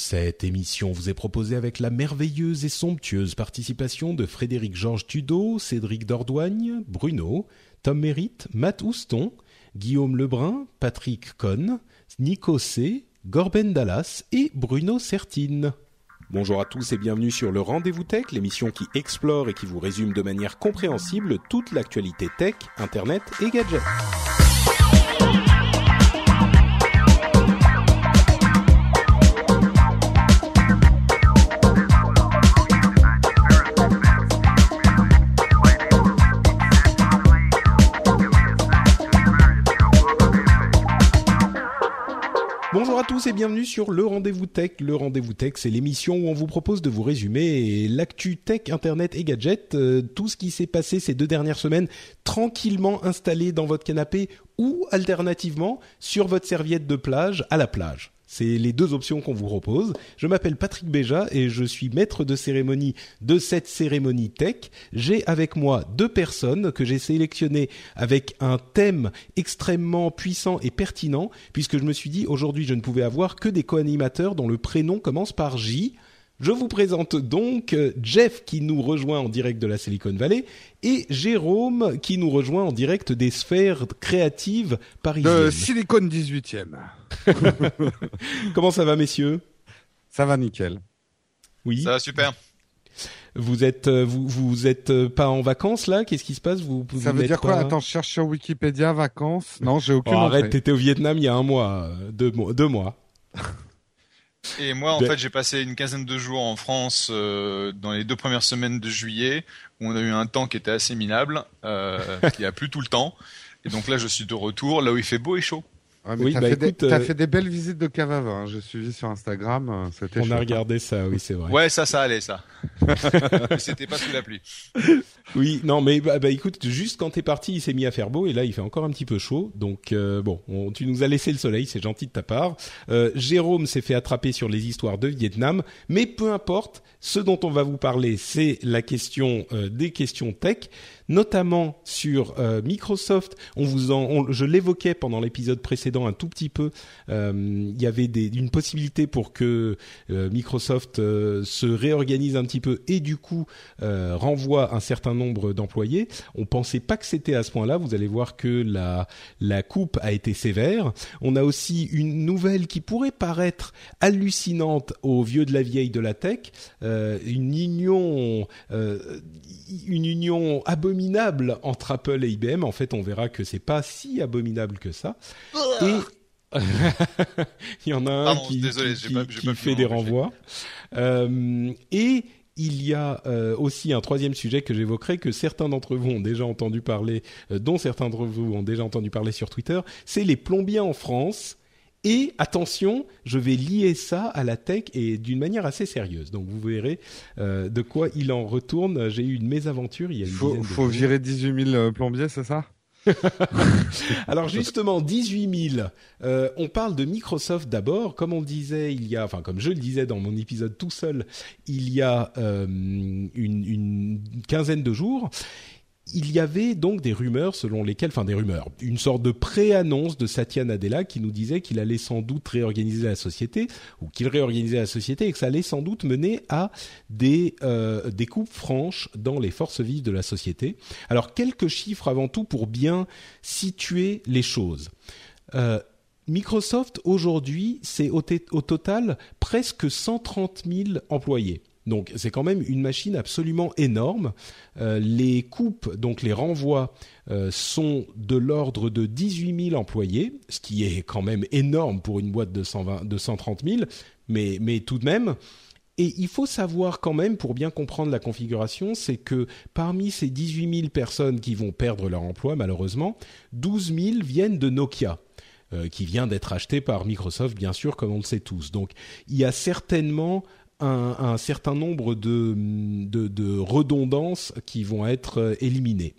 Cette émission vous est proposée avec la merveilleuse et somptueuse participation de Frédéric Georges Tudeau, Cédric Dordoigne, Bruno, Tom Mérite, Matt Houston, Guillaume Lebrun, Patrick Cohn, Nico C., Gorben Dallas et Bruno Sertine. Bonjour à tous et bienvenue sur le Rendez-vous Tech, l'émission qui explore et qui vous résume de manière compréhensible toute l'actualité tech, internet et gadgets. Bonjour à tous et bienvenue sur le Rendez-vous Tech. Le Rendez-vous Tech, c'est l'émission où on vous propose de vous résumer l'actu tech, internet et gadgets, euh, tout ce qui s'est passé ces deux dernières semaines, tranquillement installé dans votre canapé ou alternativement sur votre serviette de plage à la plage. C'est les deux options qu'on vous propose. Je m'appelle Patrick Béja et je suis maître de cérémonie de cette cérémonie tech. J'ai avec moi deux personnes que j'ai sélectionnées avec un thème extrêmement puissant et pertinent puisque je me suis dit aujourd'hui je ne pouvais avoir que des co-animateurs dont le prénom commence par J. Je vous présente donc euh, Jeff qui nous rejoint en direct de la Silicon Valley et Jérôme qui nous rejoint en direct des sphères créatives parisiennes. De Silicon 18e. Comment ça va messieurs? Ça va nickel. Oui. Ça va super. Vous êtes euh, vous vous êtes euh, pas en vacances là? Qu'est-ce qui se passe? Vous, vous Ça veut dire quoi? pas- Attends, je cherche sur Wikipédia vacances. Non, j'ai Oh, aucune arrête, entrée. t'étais au Vietnam il y a un mois, deux mois. Deux mois. Et moi, en Ben- fait, j'ai passé une quinzaine de jours en France euh, dans les deux premières semaines de juillet, où on a eu un temps qui était assez minable, euh, qui a plu tout le temps. Et donc là, je suis de retour, là où il fait beau et chaud. Ouais, mais Oui, t'as bah, fait, des- euh, fait des belles visites de cave à vin. hein. J'ai suivi sur Instagram. euh, On a chouette. regardé ça, oui c'est vrai. Ouais, ça, ça allait, ça. Mais c'était pas sous la pluie. Oui, non, mais bah, bah, écoute, juste quand t'es parti, il s'est mis à faire beau et là, il fait encore un petit peu chaud. Donc euh, bon, on- tu nous as laissé le soleil, c'est gentil de ta part. Euh, Jérôme s'est fait attraper sur les histoires de Vietnam, mais peu importe. Ce dont on va vous parler, c'est la question euh, des questions tech, notamment sur euh, Microsoft. On vous je l'évoquais pendant l'épisode précédent un tout petit peu. Euh, Il y avait une possibilité pour que euh, Microsoft se réorganise un petit peu et du coup renvoie un certain nombre d'employés. On pensait pas que c'était à ce point-là. Vous allez voir que la la coupe a été sévère. On a aussi une nouvelle qui pourrait paraître hallucinante aux vieux de la vieille de la tech, une union une union abominable entre Apple et IBM. En fait, on verra que c'est pas si abominable que ça. Et il y en a un Pardon, qui, désolé, qui- pas- qui- fait des renvois. Euh, et il y a euh, aussi un troisième sujet que j'évoquerai que certains d'entre vous ont déjà entendu parler, euh, dont certains d'entre vous ont déjà entendu parler sur Twitter, c'est les plombiers en France. Et attention, je vais lier ça à la tech et d'une manière assez sérieuse. Donc vous verrez euh, de quoi il en retourne. J'ai eu une mésaventure il y a une Faut, dizaine de faut jours. virer 18 000 euh, plombiers, c'est ça? Alors justement, 18 000. Euh, on parle de Microsoft d'abord, comme on disait il y a, enfin comme je le disais dans mon épisode tout seul, il y a euh, une, une quinzaine de jours. Il y avait donc des rumeurs selon lesquelles, enfin des rumeurs, une sorte de pré-annonce de Satya Nadella qui nous disait qu'il allait sans doute réorganiser la société ou qu'il réorganisait la société et que ça allait sans doute mener à des euh, coupes franches dans les forces vives de la société. Alors quelques chiffres avant tout pour bien situer les choses. Euh, Microsoft aujourd'hui, c'est au total presque 130 000 employés. Donc c'est quand même une machine absolument énorme. Euh, les coupes, donc les renvois, euh, sont de l'ordre de 18 000 employés, ce qui est quand même énorme pour une boîte de, 120, de 130 000, mais, mais tout de même. Et il faut savoir quand même, pour bien comprendre la configuration, c'est que parmi ces 18 000 personnes qui vont perdre leur emploi, malheureusement, 12 000 viennent de Nokia. qui vient d'être acheté par Microsoft, bien sûr, comme on le sait tous. Donc, il y a certainement un, certain nombre de, redondances qui vont être éliminées.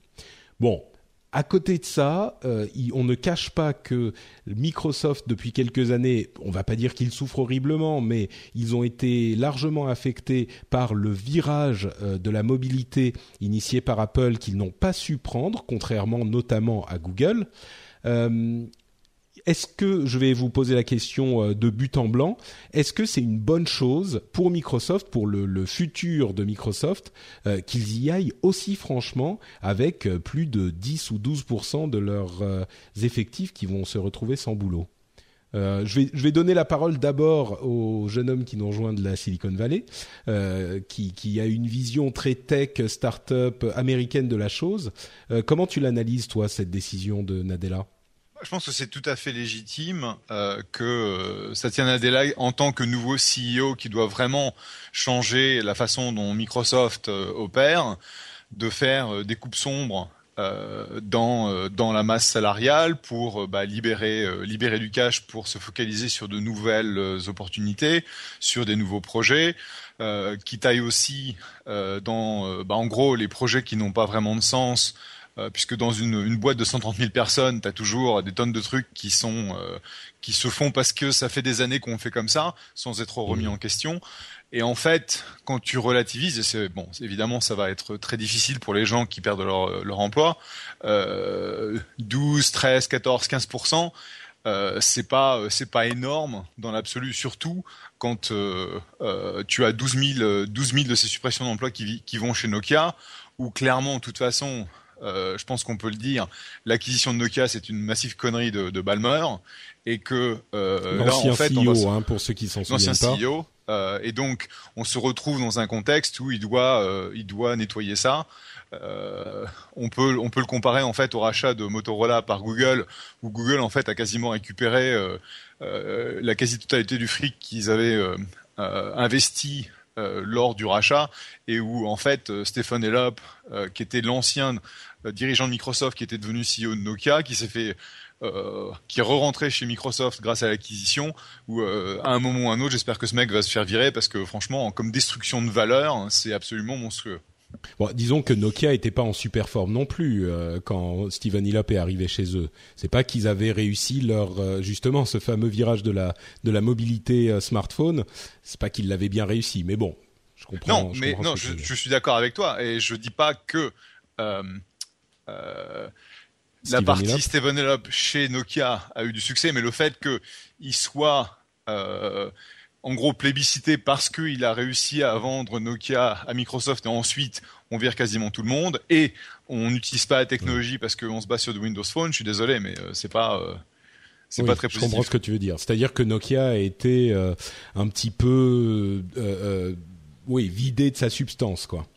Bon, à côté de ça, euh, on ne cache pas que Microsoft, depuis quelques années, on va pas dire qu'ils souffrent horriblement, mais ils ont été largement affectés par le virage euh, de la mobilité initié par Apple qu'ils n'ont pas su prendre, contrairement notamment à Google. Euh, est-ce que, je vais vous poser la question euh, de but en blanc, est-ce que c'est une bonne chose pour Microsoft, pour le, futur de Microsoft, euh, qu'ils y aillent aussi franchement avec euh, plus de 10 ou 12% de leurs effectifs qui vont se retrouver sans boulot? Je, vais, donner la parole d'abord au jeune homme qui nous rejoint de la Silicon Valley, qui, qui, a une vision très tech, start-up américaine de la chose. comment tu l'analyses, toi, cette décision de Nadella? Je pense que c'est tout à fait légitime euh, que euh, Satya Nadella, en tant que nouveau CEO qui doit vraiment changer la façon dont Microsoft euh, opère, de faire des coupes sombres dans dans la masse salariale pour bah, libérer libérer du cash pour se focaliser sur de nouvelles opportunités, sur des nouveaux projets. qui taille aussi dans, bah, en gros, les projets qui n'ont pas vraiment de sens, euh, puisque dans une, boîte de 130 000 personnes, tu as toujours des tonnes de trucs qui sont euh, qui se font parce que ça fait des années qu'on fait comme ça, sans être remis mmh. en question. Et en fait, quand tu relativises, et c'est bon, évidemment, ça va être très difficile pour les gens qui perdent leur, leur emploi, euh, 12, 13, 14, 15 euh, c'est pas c'est pas énorme dans l'absolu, surtout quand euh, euh, tu as 12 000, 12 000 de ces suppressions d'emplois qui, qui vont chez Nokia, où clairement, de toute façon, euh, je pense qu'on peut le dire, l'acquisition de Nokia c'est une massive connerie de, de Balmer et que euh, là en fait CEO, hein, pour ceux qui s'en souviennent pas. CEO, euh, et donc on se retrouve dans un contexte où il doit euh, il doit nettoyer ça. Euh, on peut on peut le comparer en fait au rachat de Motorola par Google où Google en fait a quasiment récupéré euh, la quasi-totalité du fric qu'ils avaient investi lors du rachat et où en fait Stephen Elop, qui était l'ancien dirigeant de Microsoft qui était devenu CEO de Nokia, qui s'est fait euh, qui est re-rentré chez Microsoft grâce à l'acquisition, ou euh, à un moment ou à un autre, j'espère que ce mec va se faire virer parce que franchement, comme destruction de valeur, c'est absolument monstrueux. Bon, disons que Nokia était pas en super forme non plus quand Steven Elop est arrivé chez eux. C'est pas qu'ils avaient réussi leur justement ce fameux virage de la de la mobilité smartphone. C'est pas qu'ils l'avaient bien réussi, mais bon, je comprends. Non, mais non, je, je, suis d'accord avec toi et je dis pas que euh, la partie Steven Elop chez Nokia a eu du succès, mais le fait qu'il soit euh, en gros plébiscité parce qu'il a réussi à vendre Nokia à Microsoft et ensuite on vire quasiment tout le monde et on n'utilise pas la technologie parce qu'on se base sur du Windows Phone. Je suis désolé, mais euh, c'est pas c'est pas très positif. Je comprends ce que tu veux dire. C'est-à-dire que Nokia a été un petit peu oui vidé de sa substance, quoi.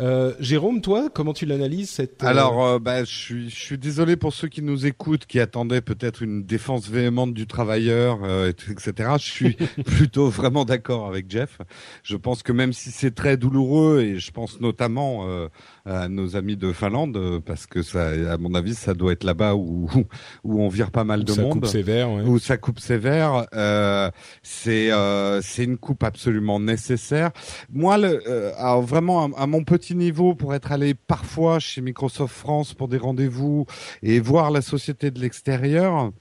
Euh, Jérôme, toi, comment tu l'analyses cette euh, Alors, euh, bah, je suis, je suis désolé pour ceux qui nous écoutent, qui attendaient peut-être une défense véhémente du travailleur, etc. Je suis plutôt vraiment d'accord avec Jeff. Je pense que même si c'est très douloureux, et je pense notamment à nos amis de Finlande, parce que ça, à mon avis, ça doit être là-bas où où on vire pas mal de ça monde, coupe sévère, ouais. où ça coupe sévère. c'est c'est une coupe absolument nécessaire. Moi, le, alors vraiment à mon petit niveau pour être allé parfois chez Microsoft France pour des rendez-vous et voir la société de l'extérieur.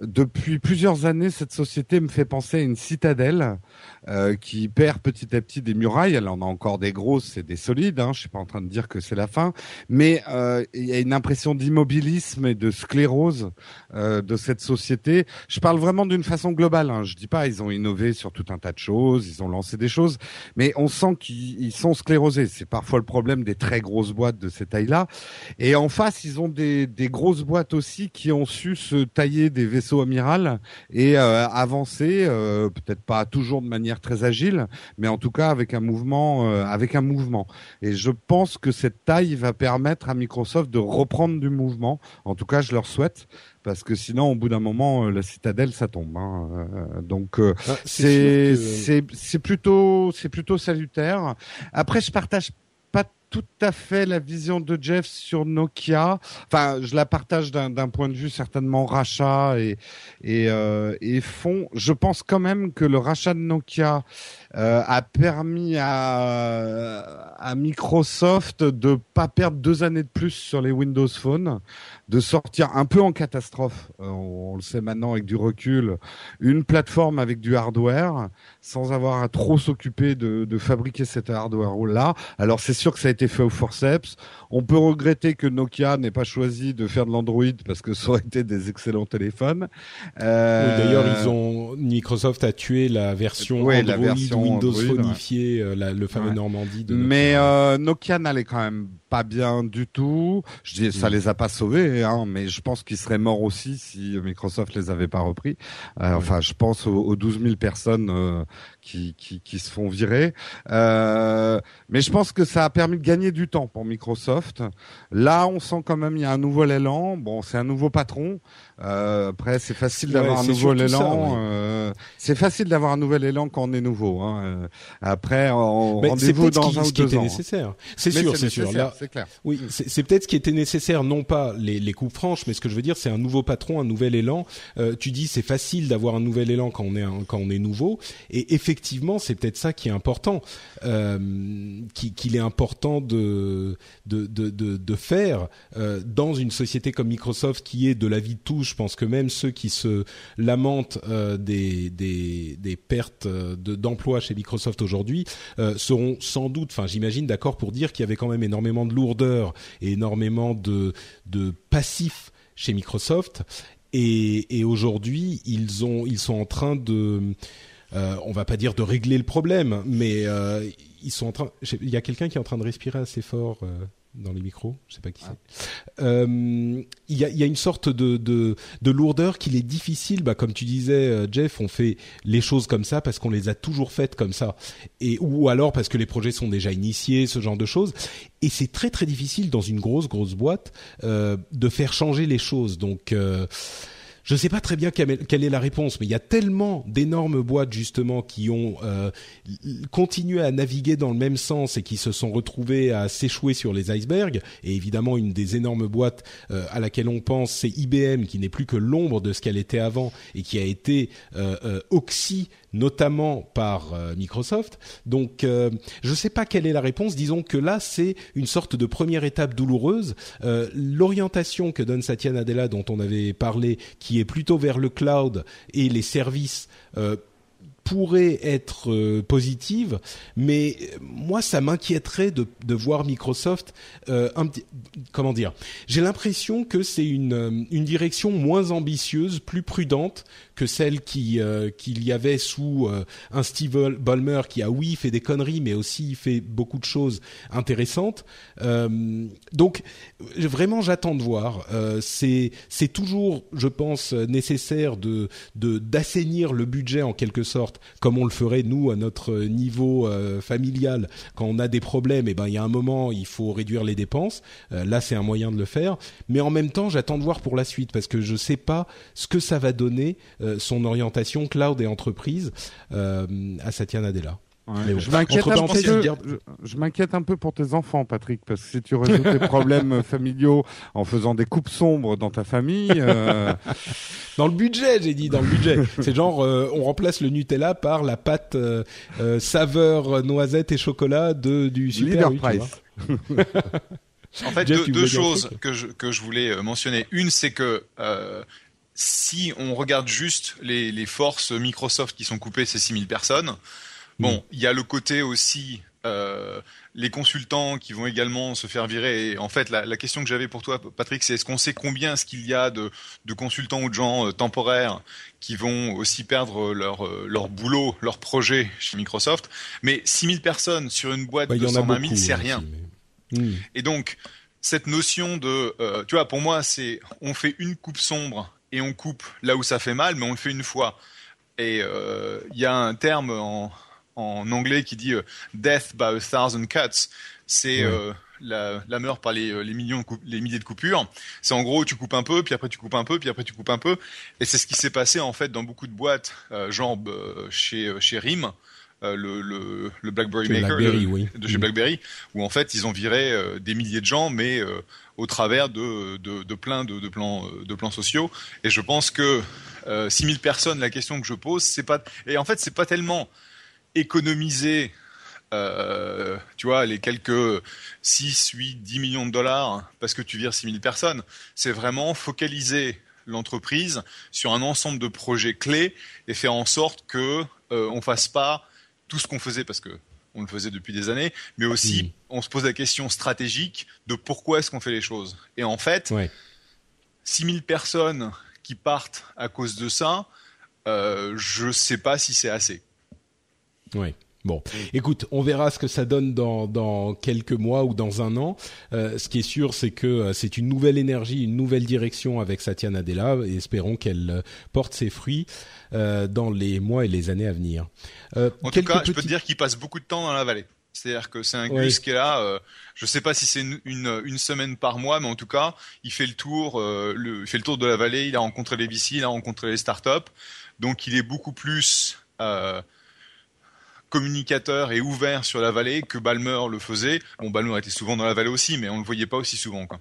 Depuis plusieurs années, cette société me fait penser à une citadelle euh, qui perd petit à petit des murailles. Elle en a encore des grosses et des solides. Hein, je suis pas en train de dire que c'est la fin, mais euh, il y a une impression d'immobilisme et de sclérose euh, de cette société. Je parle vraiment d'une façon globale. Hein. Je dis pas ils ont innové sur tout un tas de choses, ils ont lancé des choses, mais on sent qu'ils sont sclérosés. C'est parfois le problème des très grosses boîtes de cette taille-là. Et en face, ils ont des, des grosses boîtes aussi qui ont su se tailler des vaisseaux amiral et euh, avancer, euh, peut-être pas toujours de manière très agile, mais en tout cas avec un mouvement, euh, avec un mouvement. Et je pense que cette taille va permettre à Microsoft de reprendre du mouvement. En tout cas, je leur souhaite parce que sinon, au bout d'un moment, la citadelle, ça tombe. Hein. Donc, ah, c'est c'est plutôt c'est plutôt salutaire. Après, je partage tout à fait la vision de Jeff sur Nokia. Enfin, je la partage d'un point de vue certainement rachat et et, euh, et fond. Je pense quand même que le rachat de Nokia euh, a permis à, à Microsoft de pas perdre deux années de plus sur les Windows Phone, de sortir un peu en catastrophe. Euh, on, le sait maintenant avec du recul, une plateforme avec du hardware sans avoir à trop s'occuper de, de fabriquer cet hardware là. Alors c'est sûr que ça a été fait au forceps. On peut regretter que Nokia n'ait pas choisi de faire de l'Android parce que ça aurait été des excellents téléphones. Euh... D'ailleurs, ils ont Microsoft a tué la version Android la version Windows phonifié, euh, le fameux Normandie. De Mais euh, Nokia n'allait quand même pas bien du tout. Je dis, ça mm. les a pas sauvés, hein, mais je pense qu'ils seraient morts aussi si Microsoft les avait pas repris. Euh, enfin, je pense aux, aux 12 000 personnes euh, qui, qui, qui, se font virer. Mais je pense que ça a permis de gagner du temps pour Microsoft. Là, on sent quand même il y a un nouvel élan. Bon, c'est un nouveau patron. Euh, après, c'est facile d'avoir un nouvel élan. Euh, c'est facile d'avoir un nouvel élan quand on est nouveau. Hein. Après, rendez-vous dans un ou deux ans. nécessaire. C'est sûr, c'est sûr. Là, c'est clair. Oui, c'est peut-être ce qui était nécessaire, non pas les, les coupes franches, mais ce que je veux dire, c'est un nouveau patron, un nouvel élan. Euh, tu dis, c'est facile d'avoir un nouvel élan quand on est un, quand on est nouveau, et effectivement, c'est peut-être ça qui est important, euh, qu'il est important de de de de, de faire euh, dans une société comme Microsoft qui est de la vie de tous. Je pense que même ceux qui se lamentent euh, des pertes d'emplois chez Microsoft aujourd'hui euh, seront sans doute, enfin j'imagine, d'accord pour dire qu'il y avait quand même énormément de lourdeur et énormément de, passifs chez Microsoft. Et, aujourd'hui, ils ont, ils sont en train de, euh, on va pas dire de régler le problème, mais euh, ils sont en train. Il y a quelqu'un qui est en train de respirer assez fort. Dans les micros, je sais pas qui c'est. Ah. Euh, il y, a, y, a, une sorte de, de, de lourdeur qu'il est difficile, bah, comme tu disais, euh, Jeff, on fait les choses comme ça parce qu'on les a toujours faites comme ça, et ou alors parce que les projets sont déjà initiés, ce genre de choses. Et c'est très très difficile dans une grosse grosse boîte euh, de faire changer les choses. Donc euh, je ne sais pas très bien quelle est la réponse, mais il y a tellement d'énormes boîtes justement qui ont euh, continué à naviguer dans le même sens et qui se sont retrouvées à s'échouer sur les icebergs. Et évidemment, une des énormes boîtes euh, à laquelle on pense, c'est IBM, qui n'est plus que l'ombre de ce qu'elle était avant et qui a été euh, euh oxy notamment par euh, Microsoft. Donc, euh, je ne sais pas quelle est la réponse. Disons que là, c'est une sorte de première étape douloureuse. Euh, l'orientation que donne Satya Nadella, dont on avait parlé, qui est plutôt vers le cloud et les services pourrait être positive, mais moi ça m'inquiéterait de, voir Microsoft un comment dire? J'ai l'impression que c'est une direction moins ambitieuse, plus prudente que celle qui euh, qu'il y avait sous un Steve Ballmer qui a oui fait des conneries, mais aussi fait beaucoup de choses intéressantes. donc vraiment j'attends de voir. c'est c'est toujours, je pense, nécessaire de de d'assainir le budget en quelque sorte comme on le ferait nous à notre niveau euh, familial quand on a des problèmes et eh ben il y a un moment il faut réduire les dépenses euh, là c'est un moyen de le faire mais en même temps j'attends de voir pour la suite parce que je sais pas ce que ça va donner euh, son orientation cloud et entreprise à Satya Nadella je m'inquiète un, peu, je, m'inquiète un peu pour tes enfants, Patrick, parce que si tu résous tes problèmes familiaux en faisant des coupes sombres dans ta famille, euh... dans le budget, j'ai dit dans le budget. C'est genre euh, on remplace le Nutella par la pâte euh, euh saveur noisette et chocolat de du super Leader Price. en fait, deux, deux choses que je que je voulais euh, mentionner. Une, c'est que si on regarde juste les, les forces Microsoft qui sont coupées, c'est 6000 personnes. Bon, mm. il y a le côté aussi euh, les consultants qui vont également se faire virer. Et en fait, la, la question que j'avais pour toi, Patrick, c'est est-ce qu'on sait combien est-ce qu'il y a de, de, consultants ou de gens euh, temporaires qui vont aussi perdre leur, euh, leur boulot, leur projet chez Microsoft? Mais 6000 personnes sur une boîte de 120 000, c'est rien. Mm. Et donc, cette notion de, euh, tu vois, pour moi, c'est on fait une coupe sombre et on coupe là où ça fait mal, mais on le fait une fois. Et il euh, y a un terme en en anglais qui dit euh, death by a thousand cuts. C'est euh, la, la mort par les, les millions, les milliers de coupures. C'est en gros, tu coupes un peu, puis après tu coupes un peu, puis après tu coupes un peu. Et c'est ce qui s'est passé en fait dans beaucoup de boîtes, genre chez chez RIM. le, le, le, BlackBerry Maker BlackBerry, le- oui. de chez Mm. BlackBerry, où en fait ils ont viré euh, des milliers de gens, mais euh, au travers de, de, de plein de, plans euh, de plans sociaux. Et je pense que euh, 6000 personnes, la question que je pose, c'est pas et en fait c'est pas tellement économiser euh, tu vois, les quelques 6, 8, 10 millions de dollars parce que tu vires 6000 personnes, c'est vraiment focaliser l'entreprise sur un ensemble de projets clés et faire en sorte que euh, on fasse pas tout ce qu'on faisait parce que on le faisait depuis des années, mais aussi Mhm. on se pose la question stratégique de pourquoi est-ce qu'on fait les choses. Et en fait, Ouais. 6000 personnes qui partent à cause de ça, euh, je sais pas si c'est assez. Ouais. Bon, écoute, on verra ce que ça donne dans, dans quelques mois ou dans un an. Euh, ce qui est sûr, c'est que euh, c'est une nouvelle énergie, une nouvelle direction avec Satya Nadella, et espérons qu'elle euh, porte ses fruits euh, dans les mois et les années à venir. Euh, En tout cas, je peux te dire qu'il passe beaucoup de temps dans la vallée. C'est-à-dire que c'est un Ouais. Gus qui est là. Euh, je sais pas si c'est une, une, une semaine par mois, mais en tout cas, il fait le tour. euh, le, il fait le tour de la vallée. Il a rencontré les VC, il a rencontré les startups. Donc, il est beaucoup plus euh, communicateur et ouvert sur la vallée que Balmer le faisait. Bon, Balmer était souvent dans la vallée aussi, mais on le voyait pas aussi souvent. Quoi.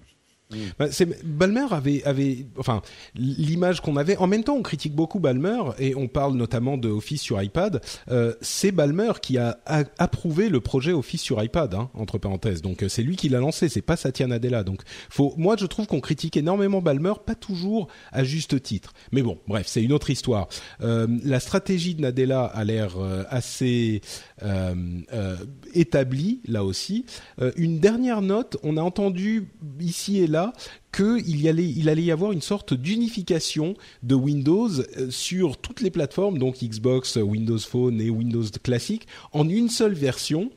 Bah, c'est- Balmer avait, avait, enfin, l'image qu'on avait. En même temps, on critique beaucoup Balmer et on parle notamment de Office sur iPad. Euh, c'est Balmer qui a, a- approuvé le projet Office sur iPad, hein, entre parenthèses. Donc euh, c'est lui qui l'a lancé, c'est pas Satya Nadella. Donc faut, moi je trouve qu'on critique énormément Balmer, pas toujours à juste titre. Mais bon, bref, c'est une autre histoire. Euh, la stratégie de Nadella a l'air euh, assez euh, euh, établie là aussi. Euh, une dernière note, on a entendu ici et là qu'il allait, allait y avoir une sorte d'unification de Windows sur toutes les plateformes, donc Xbox, Windows Phone et Windows classique, en une seule version.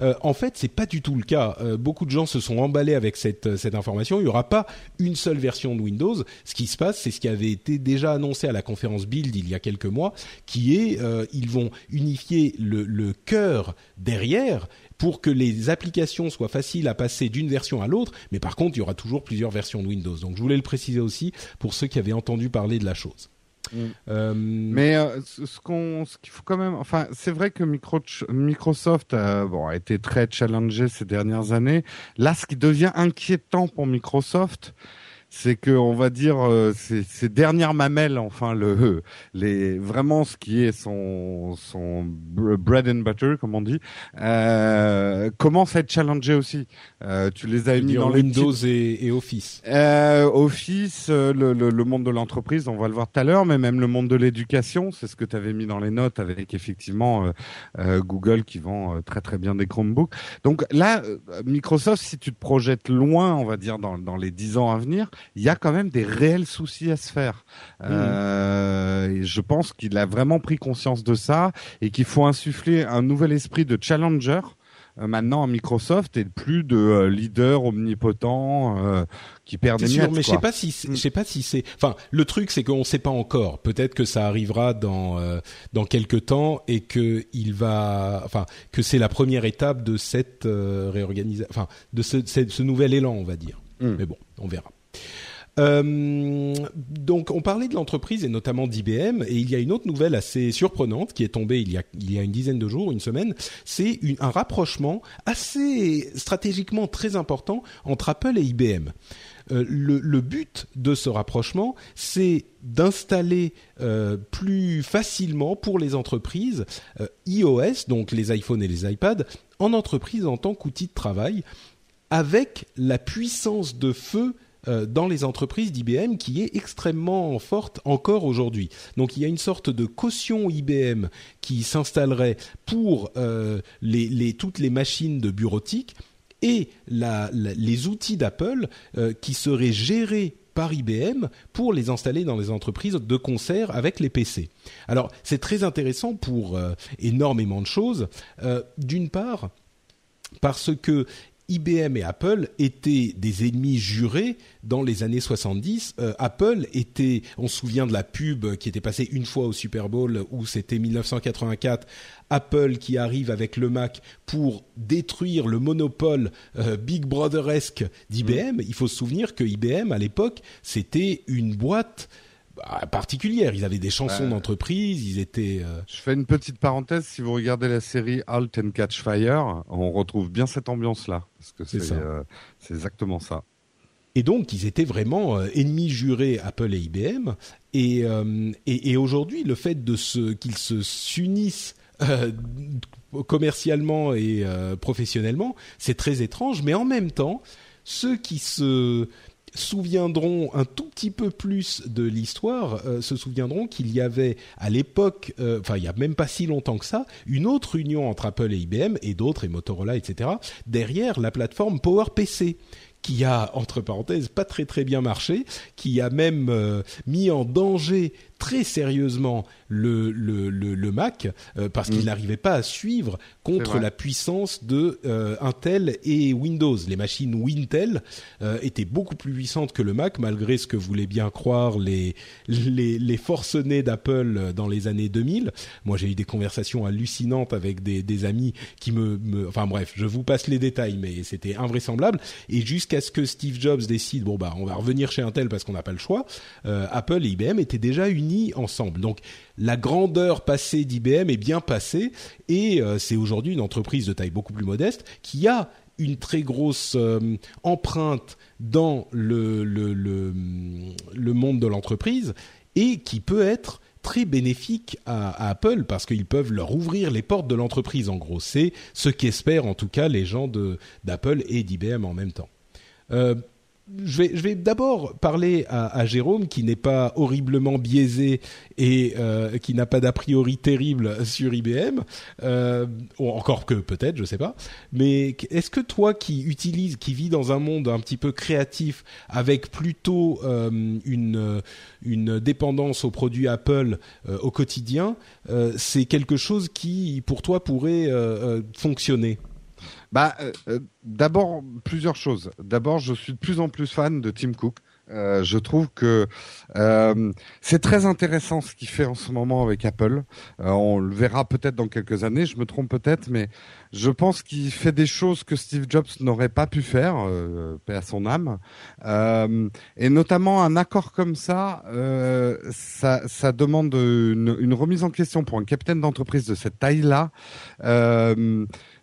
Euh, en fait, c'est pas du tout le cas. Euh, beaucoup de gens se sont emballés avec cette, euh, information. Il n'y aura pas une seule version de Windows. Ce qui se passe, c'est ce qui avait été déjà annoncé à la conférence Build il y a quelques mois, qui est ils vont unifier le, le cœur derrière pour que les applications soient faciles à passer d'une version à l'autre, mais par contre, il y aura toujours plusieurs versions de Windows. Donc, je voulais le préciser aussi pour ceux qui avaient entendu parler de la chose. Mm. Euh, Mais euh, ce ce qu'on, ce qu'il faut quand même, enfin, c'est vrai que Micro- Microsoft euh, bon, a été très challengé ces dernières années. Là, ce qui devient inquiétant pour Microsoft, c'est que on va dire euh, dernières mamelles, enfin le, les vraiment ce qui est son son br- bread and butter, comme on dit, euh, commence à être challengé aussi. Euh, tu les as mis dans les Windows petites- et, et Office. euh, Office, euh, le, le, le monde de l'entreprise, on va le voir tout à l'heure, mais même le monde de l'éducation, c'est ce que tu avais mis dans les notes avec effectivement euh, Google qui vend très très bien des Chromebooks. Donc là, Microsoft, si tu te projettes loin, on va dire dans, dans les dix ans à venir, il y a quand même des réels soucis à se faire. Euh, et je pense qu'il a vraiment pris conscience de ça et qu'il faut insuffler un nouvel esprit de challenger euh, maintenant à Microsoft et plus de euh, leader omnipotent euh, qui perd des sûr, miettes. mais je sais pas si, c'est- Mm. je sais pas si c'est. Enfin, le truc, c'est qu'on sait pas encore. Peut-être que ça arrivera dans euh, dans quelques temps et que il va, enfin, que c'est la première étape de cette euh, réorganisation, enfin, de ce, ce, ce nouvel élan, on va dire. Mm. Mais bon, on verra. Euh, donc, on parlait de l'entreprise et notamment d'IBM, et il y a une autre nouvelle assez surprenante qui est tombée il y a, une dizaine de jours, une semaine. C'est un rapprochement assez stratégiquement très important entre Apple et IBM. Euh, le, but de ce rapprochement, c'est d'installer euh, plus facilement pour les entreprises iOS, donc les iPhones et les iPads, en entreprise en tant qu'outil de travail, avec la puissance de feu dans les entreprises d'IBM qui est extrêmement forte encore aujourd'hui. Donc il y a une sorte de caution IBM qui s'installerait pour euh, les, toutes les machines de bureautique et les outils d'Apple euh, qui seraient gérés par IBM pour les installer dans les entreprises de concert avec les PC. Alors c'est très intéressant pour euh, énormément de choses. Euh, D'une part, parce que IBM et Apple étaient des ennemis jurés dans les années 70. Euh, Apple était, on se souvient de la pub qui était passée une fois au Super Bowl où c'était 1984, Apple qui arrive avec le Mac pour détruire le monopole euh, Big Brother-esque d'IBM. Il faut se souvenir que IBM à l'époque c'était une boîte particulière. Ils avaient des chansons d'entreprise, ils étaient. Euh, Je fais une petite parenthèse. Si vous regardez la série Halt and Catch Fire, on retrouve bien cette ambiance-là, parce que c'est euh, exactement ça. Et donc, ils étaient vraiment euh, ennemis jurés Apple et IBM. Et, et, et aujourd'hui, le fait de se qu'ils se s'unissent commercialement et professionnellement, c'est très étrange. Mais en même temps, ceux qui se souviendront un tout petit peu plus de l'histoire, euh, se souviendront qu'il y avait à l'époque, euh, enfin il y a même pas si longtemps que ça, une autre union entre Apple et IBM et d'autres et Motorola, etc. derrière la plateforme PowerPC qui a entre parenthèses pas très très bien marché, qui a même euh, mis en danger très sérieusement le, le, le, le Mac euh, parce qu'il mm. n'arrivait pas à suivre contre la puissance de euh, Intel et Windows. Les machines Wintel euh, étaient beaucoup plus puissantes que le Mac malgré ce que voulaient bien croire les, les, les forcenés d'Apple dans les années 2000. Moi j'ai eu des conversations hallucinantes avec des, des amis qui me, me... Enfin bref, je vous passe les détails mais c'était invraisemblable. Et jusqu'à ce que Steve Jobs décide, bon bah on va revenir chez Intel parce qu'on n'a pas le choix, Apple et IBM étaient déjà unis ensemble. Donc la grandeur passée d'IBM est bien passée et euh, c'est aujourd'hui une entreprise de taille beaucoup plus modeste qui a une très grosse euh, empreinte dans le, monde de l'entreprise et qui peut être très bénéfique à, Apple parce qu'ils peuvent leur ouvrir les portes de l'entreprise en gros. C'est ce qu'espèrent en tout cas les gens d'Apple et d'IBM en même temps. Euh, je vais, d'abord parler à, Jérôme qui n'est pas horriblement biaisé et euh, qui n'a pas d'a priori terrible sur IBM, euh, ou encore que peut-être, je sais pas. Mais est-ce que toi qui utilises, qui vis dans un monde un petit peu créatif, avec plutôt euh, une une dépendance aux produits Apple au quotidien, c'est quelque chose qui pour toi pourrait fonctionner? Bah, euh, euh, d'abord plusieurs choses. D'abord, je suis de plus en plus fan de Tim Cook. Euh, je trouve que euh, c'est très intéressant ce qu'il fait en ce moment avec Apple. Euh, on le verra peut-être dans quelques années, je me trompe peut-être, mais je pense qu'il fait des choses que Steve Jobs n'aurait pas pu faire, paix à son âme. et notamment un accord comme ça, ça, ça, demande une, une, remise en question pour un capitaine d'entreprise de cette taille-là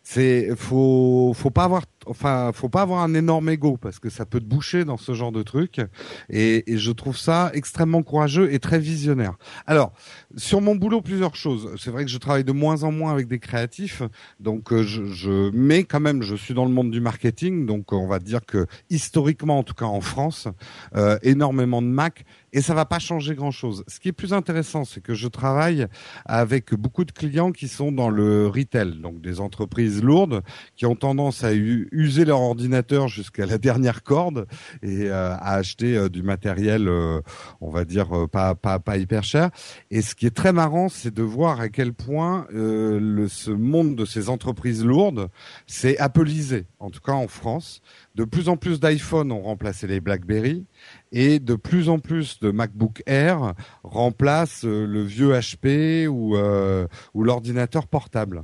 c'est faut faut pas avoir enfin faut pas avoir un énorme ego parce que ça peut te boucher dans ce genre de truc et, je trouve ça extrêmement courageux et très visionnaire. Alors sur mon boulot plusieurs choses. C'est vrai que je travaille de moins en moins avec des créatifs donc euh, je, je mais quand même je suis dans le monde du marketing donc on va dire que historiquement en tout cas en France euh, énormément de Mac et ça va pas changer grand chose. Ce qui est plus intéressant, c'est que je travaille avec beaucoup de clients qui sont dans le retail, donc des entreprises lourdes qui ont tendance à user leur ordinateur jusqu'à la dernière corde et euh, à acheter euh, du matériel, euh, on va dire pas pas pas hyper cher. Et ce qui est très marrant, c'est de voir à quel point le, ce monde de ces entreprises lourdes s'est appleisé, en tout cas en France. De plus en plus d'iPhone ont remplacé les BlackBerry et de plus en plus de MacBook Air remplacent euh, le vieux HP ou, euh, ou l'ordinateur portable.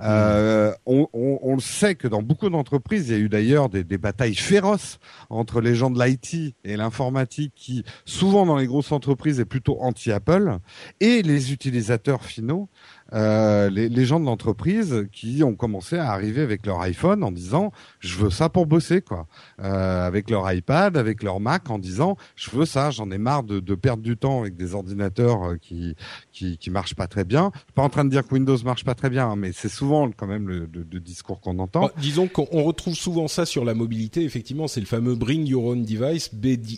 Euh, on, on, on, le sait que dans beaucoup d'entreprises, il y a eu d'ailleurs des, des, batailles féroces entre les gens de l'IT et l'informatique qui, souvent dans les grosses entreprises, est plutôt anti-Apple, et les utilisateurs finaux euh, les, les, gens de l'entreprise qui ont commencé à arriver avec leur iPhone en disant je veux ça pour bosser quoi, euh, avec leur iPad, avec leur Mac en disant je veux ça, j'en ai marre de, de, perdre du temps avec des ordinateurs euh, qui, qui qui marchent pas très bien. Je suis pas en train de dire que Windows marche pas très bien, hein, mais c'est souvent quand même le, discours qu'on entend. Bah, disons qu'on retrouve souvent ça sur la mobilité. Effectivement, c'est le fameux Bring Your Own Device BYOD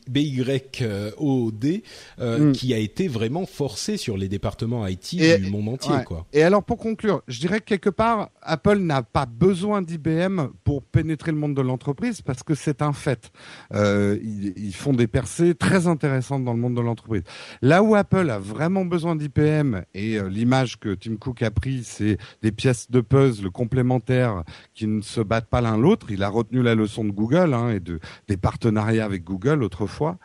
euh, mm. qui a été vraiment forcé sur les départements IT du monde entier quoi. Et alors pour conclure, je dirais que quelque part, Apple n'a pas besoin d'IBM pour pénétrer le monde de l'entreprise parce que c'est un fait. Euh, ils, font des percées très intéressantes dans le monde de l'entreprise. Là où Apple a vraiment besoin d'IBM et euh, l'image que Tim Cook a pris, c'est des pièces de puzzle complémentaires qui ne se battent pas l'un l'autre. Il a retenu la leçon de Google hein, et de des partenariats avec Google autrefois.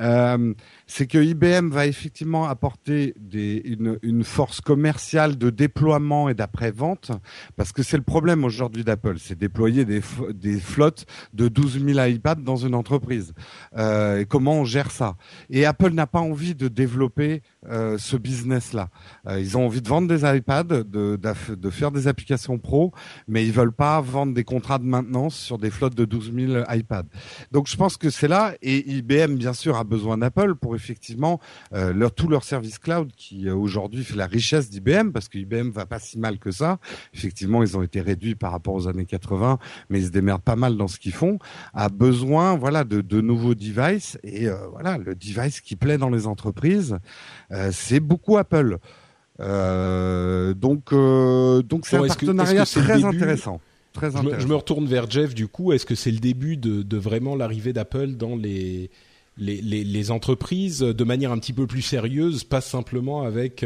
Euh, c'est que IBM va effectivement apporter des, une, une force commerciale de déploiement et d'après-vente, parce que c'est le problème aujourd'hui d'Apple, c'est déployer des, des flottes de 12 000 iPads dans une entreprise. Euh, et comment on gère ça? Et Apple n'a pas envie de développer euh, ce business-là. Euh, ils ont envie de vendre des iPads, de, de, faire des applications pro, mais ils veulent pas vendre des contrats de maintenance sur des flottes de 12 000 iPads. Donc je pense que c'est là, et IBM bien sûr a besoin d'Apple pour effectivement euh, leur, tout leur service cloud qui aujourd'hui fait la richesse d'IBM, parce que IBM va pas si mal que ça. Effectivement, ils ont été réduits par rapport aux années 80, mais ils se démerdent pas mal dans ce qu'ils font. A besoin, voilà, de, de nouveaux devices et voilà le device qui plaît dans les entreprises. Euh, c'est beaucoup Apple. Euh, donc, euh, donc c'est un partenariat très intéressant. Très je, Me, je me retourne vers Jeff du coup. Est-ce que c'est le début de, de vraiment l'arrivée d'Apple dans les les, les, les, entreprises de manière un petit peu plus sérieuse, pas simplement avec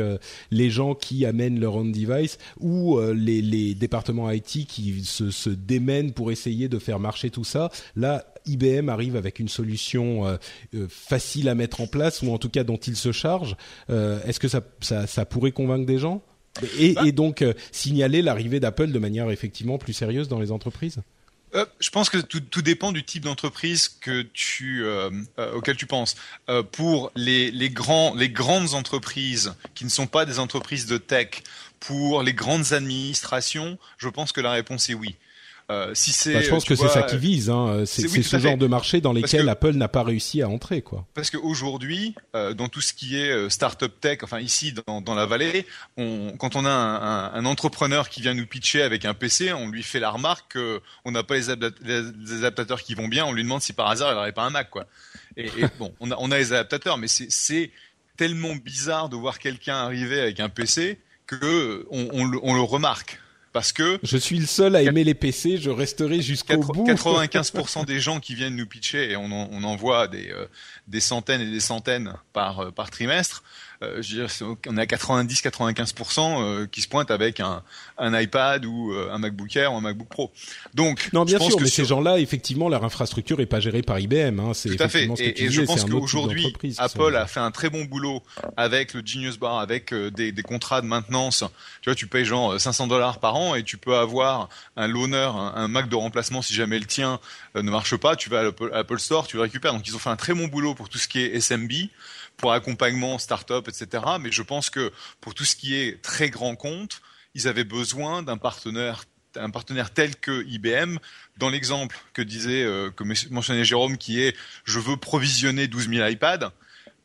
les gens qui amènent leur own device ou les, les, départements IT qui se, se démènent pour essayer de faire marcher tout ça. Là, IBM arrive avec une solution euh, euh, facile à mettre en place ou en tout cas dont il se charge, euh, est-ce que ça, ça, ça, pourrait convaincre des gens? Et, bah. et, donc signaler l'arrivée d'Apple de manière effectivement plus sérieuse dans les entreprises? Euh, je pense que tout, dépend du type d'entreprise tu euh, auquel tu penses. Euh, pour les grandes entreprises qui ne sont pas des entreprises de tech, pour les grandes administrations, je pense que la réponse est oui. Euh, si c'est, bah, je pense que c'est ça qui vise. Hein. C'est, ce genre de marché dans lesquels Apple n'a pas réussi à entrer, quoi. Parce qu'aujourd'hui, euh, dans tout ce qui est euh, startup tech, enfin ici dans, dans la vallée, on, quand on a un, un, entrepreneur qui vient nous pitcher avec un PC, on lui fait la remarque qu'on n'a pas les, adaptateurs qui vont bien. On lui demande si par hasard il n'aurait pas un Mac, quoi. Et, et bon, on a, on a les adaptateurs, mais c'est tellement bizarre de voir quelqu'un arriver avec un PC que on, on, on le remarque parce que je suis le seul à aimer les PC, je resterai jusqu'au bout. 95% des gens qui viennent nous pitcher et on en, on en voit des, euh, des centaines et des centaines par, euh, par trimestre, euh, je veux dire, on est à 90-95% euh, qui se pointent avec un, un iPad ou euh, un MacBook Air ou un MacBook Pro. Donc, non, bien sûr, mais ces gens-là, effectivement, leur infrastructure est pas gérée par IBM. Hein, c'est Tout à fait. et, je pense qu'aujourd'hui, Apple a fait un très bon boulot avec le Genius Bar, avec des, des, contrats de maintenance. Tu vois, tu payes genre 500 dollars par an et tu peux avoir un loaner, un, Mac de remplacement si jamais le tien ne marche pas. Tu vas à l'Apple Store, tu le récupères. Donc, ils ont fait un très bon boulot pour tout ce qui est SMB pour accompagnement start-up, etc. Mais je pense que pour tout ce qui est très grand compte, ils avaient besoin d'un partenaire un partenaire tel que IBM, dans l'exemple que disait, euh, que mentionnait Jérôme, qui est je veux provisionner 12 000 iPads,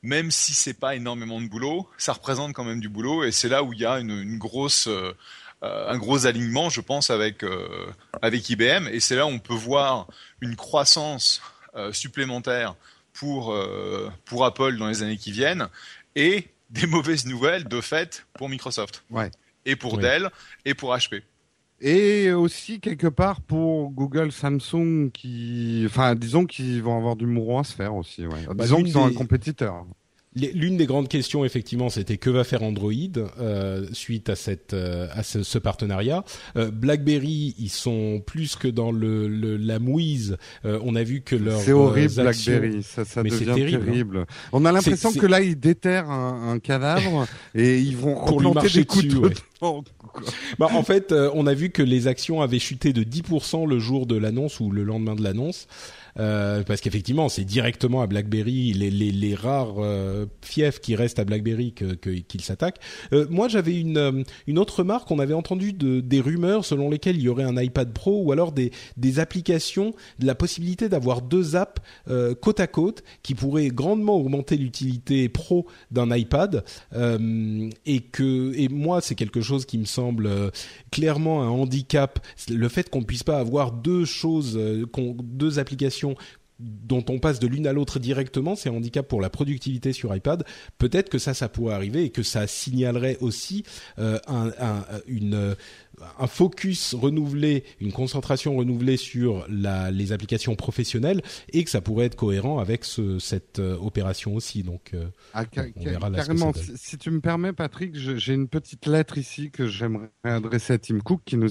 même si c'est pas énormément de boulot, ça représente quand même du boulot. Et c'est là où il y a une, grosse, euh, un gros alignement, je pense, avec euh, avec IBM et c'est là où on peut voir une croissance euh, supplémentaire pour, euh, pour Apple dans les années qui viennent et des mauvaises nouvelles de fait pour Microsoft. Ouais. Et pour Dell et pour HP. Et aussi quelque part pour Google, Samsung, qui, enfin, disons qu'ils vont avoir du mouron à se faire aussi. Ouais. Bah, disons qu'ils sont un compétiteur. L'une des grandes questions, effectivement, c'était que va faire Android euh, suite à cette euh, à ce, ce partenariat. Euh, BlackBerry, ils sont plus que dans le, le la mouise. Euh, on a vu que leur c'est horrible BlackBerry, ça, ça devient terrible. Hein. terrible. On a l'impression que là, ils déterrent un, un cadavre et ils vont replanter des couteaux. Dessus, bah, en fait, on a vu que les actions avaient chuté de 10% le jour de l'annonce ou le lendemain de l'annonce. Euh, parce qu'effectivement, c'est directement à BlackBerry les, rares euh, fiefs qui restent à BlackBerry qu'ils s'attaquent. Euh, moi, j'avais une autre remarque. On avait entendu de, des rumeurs selon lesquelles il y aurait un iPad Pro ou alors des applications, la possibilité d'avoir deux apps côte à côte qui pourraient grandement augmenter l'utilité pro d'un iPad et que et moi, c'est quelque chose qui me semble clairement un handicap. Le fait qu'on puisse pas avoir deux choses, deux applications dont on passe de l'une à l'autre directement, c'est un handicap pour la productivité sur iPad. Peut-être que ça, ça pourrait arriver et que ça signalerait aussi euh, un, une un focus renouvelé, une concentration renouvelée sur la, les applications professionnelles et que ça pourrait être cohérent avec ce, cette euh, opération aussi. Donc, euh, ah, on verra carrément. Si, si, tu me permets, Patrick, j'ai une petite lettre ici que j'aimerais adresser à Tim Cook qui nous,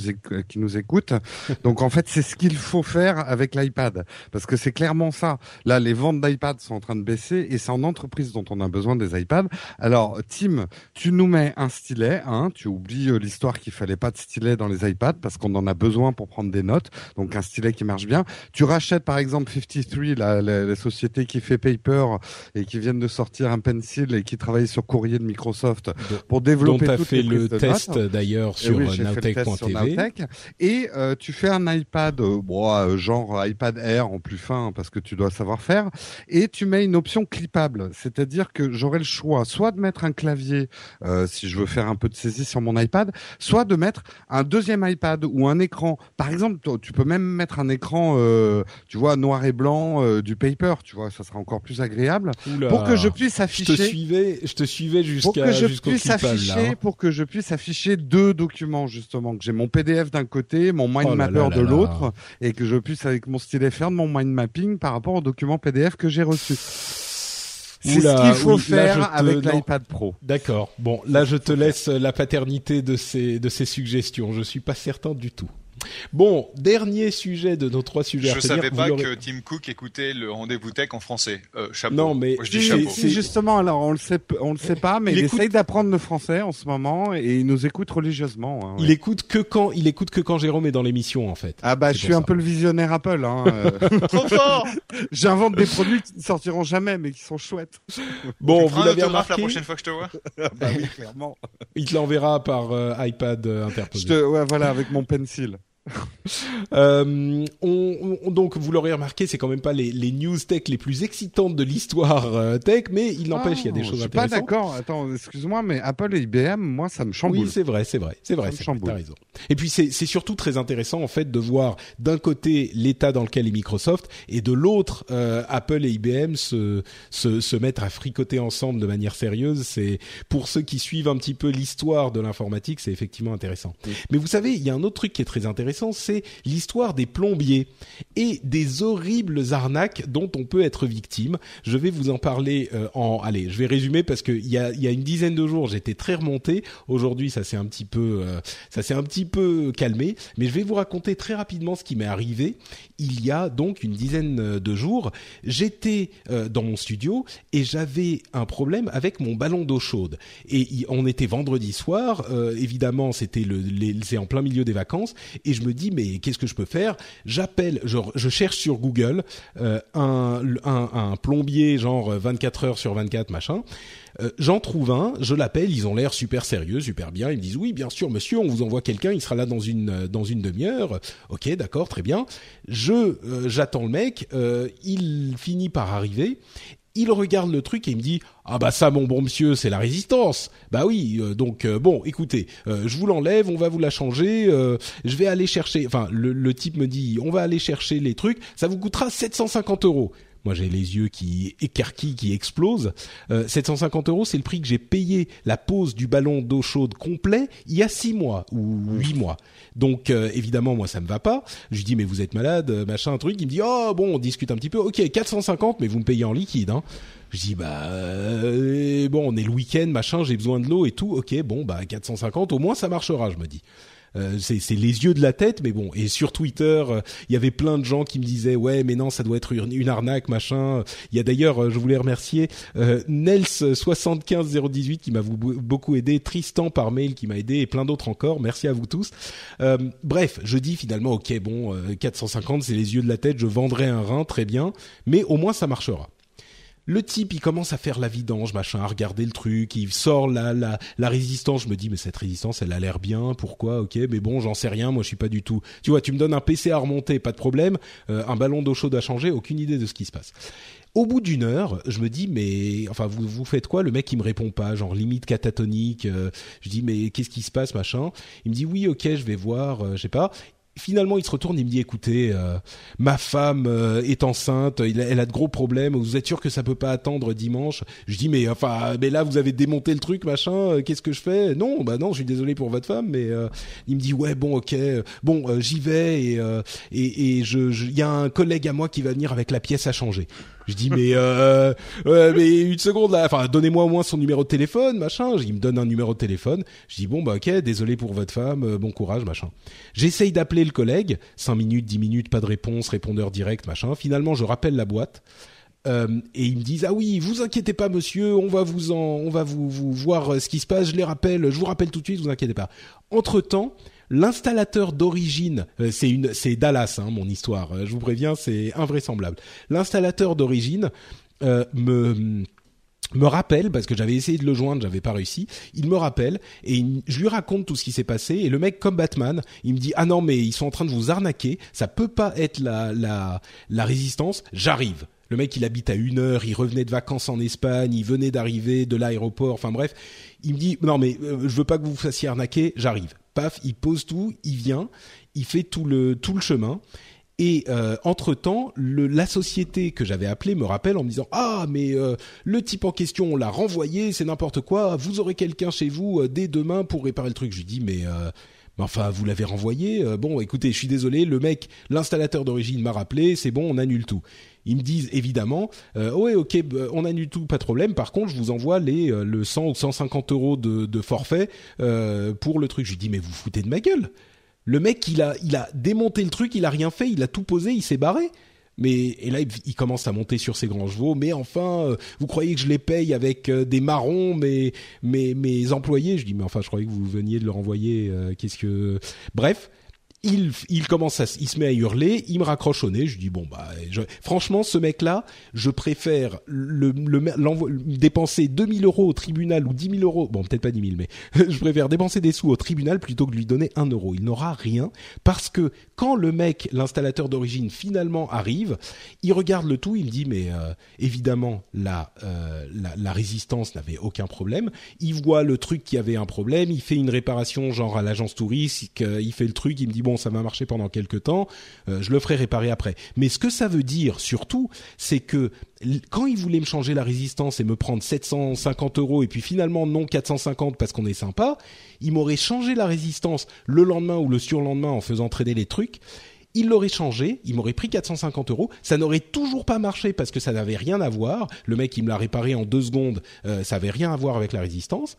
qui nous écoute. Donc, en fait, c'est ce qu'il faut faire avec l'iPad parce que c'est clairement ça. Là, les ventes d'iPad sont en train de baisser et c'est en entreprise dont on a besoin des iPads. Alors, Tim, tu nous mets un stylet, hein, tu oublies euh, l'histoire qu'il fallait pas de stylet dans les iPads parce qu'on en a besoin pour prendre des notes. Donc, un stylet qui marche bien. Tu rachètes, par exemple, 53, la, la, la société qui fait Paper et qui viennent de sortir un pencil et qui travaille sur courrier de Microsoft pour développer dont fait le test notes. d'ailleurs Eh sur oui, euh, fait le test sur nowtech.tv. Nowtech. Et euh, tu fais un iPad, euh, bon, euh, genre iPad Air en plus fin parce que tu dois savoir faire, et tu mets une option clippable, c'est-à-dire que j'aurai le choix soit de mettre un clavier si je veux faire un peu de saisie sur mon iPad, soit de mettre un deuxième iPad ou un écran. Par exemple, tu peux même mettre un écran, euh, tu vois, noir et blanc euh, du paper, tu vois, ça sera encore plus agréable Oula. pour que je puisse je te afficher suivais, je te suivais pour que jusqu'à je puisse afficher hein. pour que je puisse afficher deux documents justement que j'ai mon PDF d'un côté mon mind Oh là mapper là de là l'autre et que je puisse avec mon stylet faire de mon mind mapping par rapport au document PDF que j'ai reçu c'est ce qu'il faut oui, là, je faire te- avec l'iPad Pro D'accord. Bon, là, je te laisse la paternité de ces de ces suggestions. Je suis pas certain du tout. Bon, dernier sujet de nos trois sujets. à Je savais vous pas que Tim Cook écoutait le rendez-vous tech en français. Euh, chapeau. Non, mais Moi, je dis Si, chapeau. si, justement, alors on le sait, on le sait pas, mais Il il, écoute- essaye d'apprendre le français en ce moment et il nous écoute religieusement. hein, ouais. Il écoute que quand il écoute que quand Jérôme est dans l'émission en fait. Ah bah je suis un peu le visionnaire Apple. Hein. euh. Trop fort J'invente des produits qui ne sortiront jamais, mais qui sont chouettes. Bon, Tu vous l'avez autographe la remarqué. prochaine fois que je te vois? Bah oui, clairement. Il te l'enverra par euh, iPad euh, interposé. Je te, ouais, voilà, avec mon pencil. Euh, on, on- donc vous l'aurez remarqué, c'est quand même pas les, les news tech les plus excitantes de l'histoire euh, tech, mais il n'empêche, il y a des Ah, choses Je suis pas intéressantes. d'accord. Attends, excuse-moi, mais Apple et IBM, moi, ça me chamboule. Oui, c'est vrai, c'est vrai, c'est vrai, Ça me c'est vrai, chamboule. t'as raison. Et puis c'est surtout très intéressant en fait de voir d'un côté l'état dans lequel est Microsoft et de l'autre euh, Apple et IBM se, se se mettre à fricoter ensemble de manière sérieuse. C'est pour ceux qui suivent un petit peu l'histoire de l'informatique, c'est effectivement intéressant. Mais vous savez, il y a un autre truc qui est très intéressant, c'est l'histoire des plombiers et des horribles arnaques dont on peut être victime. Je vais vous en parler euh, en allez, je vais résumer parce que il y a y a une dizaine de jours, j'étais très remonté. Aujourd'hui, ça s'est un petit peu euh, un petit peu calmé, mais je vais vous raconter très rapidement ce qui m'est arrivé. Il y a donc une dizaine euh, de jours, j'étais dans mon studio et j'avais un problème avec mon ballon d'eau chaude. Et on était vendredi soir, évidemment, c'était en plein milieu des vacances, et je me dis mais qu'est-ce que je peux faire? J'appelle, je, je cherche sur Google euh, un, plombier genre 24 heures sur 24 machin. Euh, J'en trouve un, je l'appelle, ils ont l'air super sérieux, super bien. Ils me disent oui, bien sûr, monsieur, on vous envoie quelqu'un, il sera là dans une euh, dans une demi-heure. Ok, d'accord, très bien. Je euh, j'attends le mec, euh, il finit par arriver. Il regarde le truc et il me dit ah bah ça mon bon monsieur c'est la résistance. Bah oui euh, donc euh, bon écoutez euh, je vous l'enlève on va vous la changer je vais aller chercher enfin le, le type me dit on va aller chercher les trucs ça vous coûtera 750 euros moi j'ai les yeux qui écarquillent, qui explosent. Euh, 750 euros, c'est le prix que j'ai payé la pose du ballon d'eau chaude complet il y a six mois ou huit mois. Donc euh, évidemment moi ça me va pas. Je lui dis mais vous êtes malade, euh, machin un truc. Il me dit oh bon on discute un petit peu. Ok 450 mais vous me payez en liquide. Hein. Je dis bah euh, bon on est le week-end machin j'ai besoin de l'eau et tout. Ok bon bah 450 au moins ça marchera je me dis. Euh, c'est les yeux de la tête, mais bon. Et sur Twitter, euh, il y avait plein de gens qui me disaient ouais, mais non, ça doit être une, arnaque, machin. Il y a d'ailleurs, euh, je voulais remercier euh, Nels 75018 qui m'a beaucoup aidé, Tristan par mail qui m'a aidé et plein d'autres encore. Merci à vous tous. Bref, je dis finalement ok, bon, euh, 450, c'est les yeux de la tête. Je vendrai un rein, très bien, mais au moins ça marchera. Le type, il commence à faire la vidange, machin, à regarder le truc, il sort la, la, la résistance. Je me dis, mais cette résistance, elle a l'air bien, pourquoi, ok, mais bon, j'en sais rien, moi je suis pas du tout. Tu vois, tu me donnes un PC à remonter, pas de problème, euh, un ballon d'eau chaude à changer, aucune idée de ce qui se passe. Au bout d'une heure, je me dis, mais, enfin, vous, vous faites quoi? Le mec, il me répond pas, genre limite catatonique. euh, je dis, mais qu'est-ce qui se passe, machin? Il me dit, oui, ok, je vais voir, euh, je sais pas finalement, il se retourne, il me dit "Écoutez, euh, ma femme euh, est enceinte, elle a de gros problèmes. Vous êtes sûr que ça peut pas attendre dimanche? Je dis "Mais enfin, mais là, vous avez démonté le truc, machin. euh, Qu'est-ce que je fais? Non, bah non, je suis désolé pour votre femme, mais il me dit "Ouais, bon, ok, bon, j'y vais et et, et je- il y a un collègue à moi qui va venir avec la pièce à changer." Je dis mais euh, mais une seconde là, enfin donnez-moi au moins son numéro de téléphone, machin. Il me donne un numéro de téléphone. Je dis bon bah ok, désolé pour votre femme, euh, bon courage, machin. J'essaye d'appeler le collègue, 5 minutes, 10 minutes, pas de réponse, répondeur direct, machin. Finalement, je rappelle la boîte. Euh, et ils me disent ah oui vous inquiétez pas monsieur on va vous en on va vous, vous voir euh, ce qui se passe je les rappelle je vous rappelle tout de suite vous inquiétez pas entre temps L'installateur d'origine, euh, c'est une, c'est Dallas, hein, mon histoire. Euh, je vous préviens, c'est invraisemblable. L'installateur d'origine euh, me me rappelle parce que j'avais essayé de le joindre, j'avais pas réussi. Il me rappelle et je lui raconte tout ce qui s'est passé et le mec comme Batman, il me dit ah non mais ils sont en train de vous arnaquer, ça peut pas être la la la résistance. J'arrive. Le mec, il habite à une heure, il revenait de vacances en Espagne, il venait d'arriver de l'aéroport, enfin bref. Il me dit, non mais je veux pas que vous vous fassiez arnaquer, j'arrive paf, il pose tout, il vient, il fait tout le chemin. Et euh, entre temps, la société que j'avais appelée me rappelle en me disant ah mais euh, le type en question on l'a renvoyé, c'est n'importe quoi. Vous aurez quelqu'un chez vous euh, dès demain pour réparer le truc. Je lui dis mais enfin vous l'avez renvoyé. bon écoutez, je suis désolé, le mec, l'installateur d'origine m'a rappelé, c'est bon, on annule tout. Ils me disent évidemment, euh, ouais, ok, bah, on annule tout, pas de problème. Par contre, je vous envoie les euh, le 100 ou 150 euros de, forfait euh, pour le truc. Je lui dis, mais vous foutez de ma gueule. Le mec, il a, il a démonté le truc, il a rien fait, il a tout posé, il s'est barré. Mais et là, il, commence à monter sur ses grands chevaux. Mais enfin, euh, vous croyez que je les paye avec euh, des marrons, mes mes mes employés? Je dis, mais enfin, je croyais que vous veniez de leur envoyer. Qu'est-ce que Bref, il, il commence à, il se met à hurler, il me raccroche au nez, je dis bon bah, franchement ce mec-là, je préfère le, le dépenser 2000 euros au tribunal ou 10 000 euros, bon peut-être pas 10 000 mais je préfère dépenser des sous au tribunal plutôt que de lui donner un euro. Il n'aura rien parce que quand le mec, l'installateur d'origine finalement arrive, il regarde le tout, il me dit mais euh, évidemment la, euh, la, la résistance n'avait aucun problème, il voit le truc qui avait un problème, il fait une réparation genre à l'agence touristique, il fait le truc, il me dit bon ça va marcher pendant quelques temps, euh, je le ferai réparer après. Mais ce que ça veut dire surtout, c'est que quand il voulait me changer la résistance et me prendre 750 euros et puis finalement non 450 parce qu'on est sympa, il m'aurait changé la résistance le lendemain ou le surlendemain en faisant traîner les trucs il l'aurait changé, il m'aurait pris 450 euros, ça n'aurait toujours pas marché parce que ça n'avait rien à voir. Le mec, il me l'a réparé en deux secondes, euh, ça avait rien à voir avec la résistance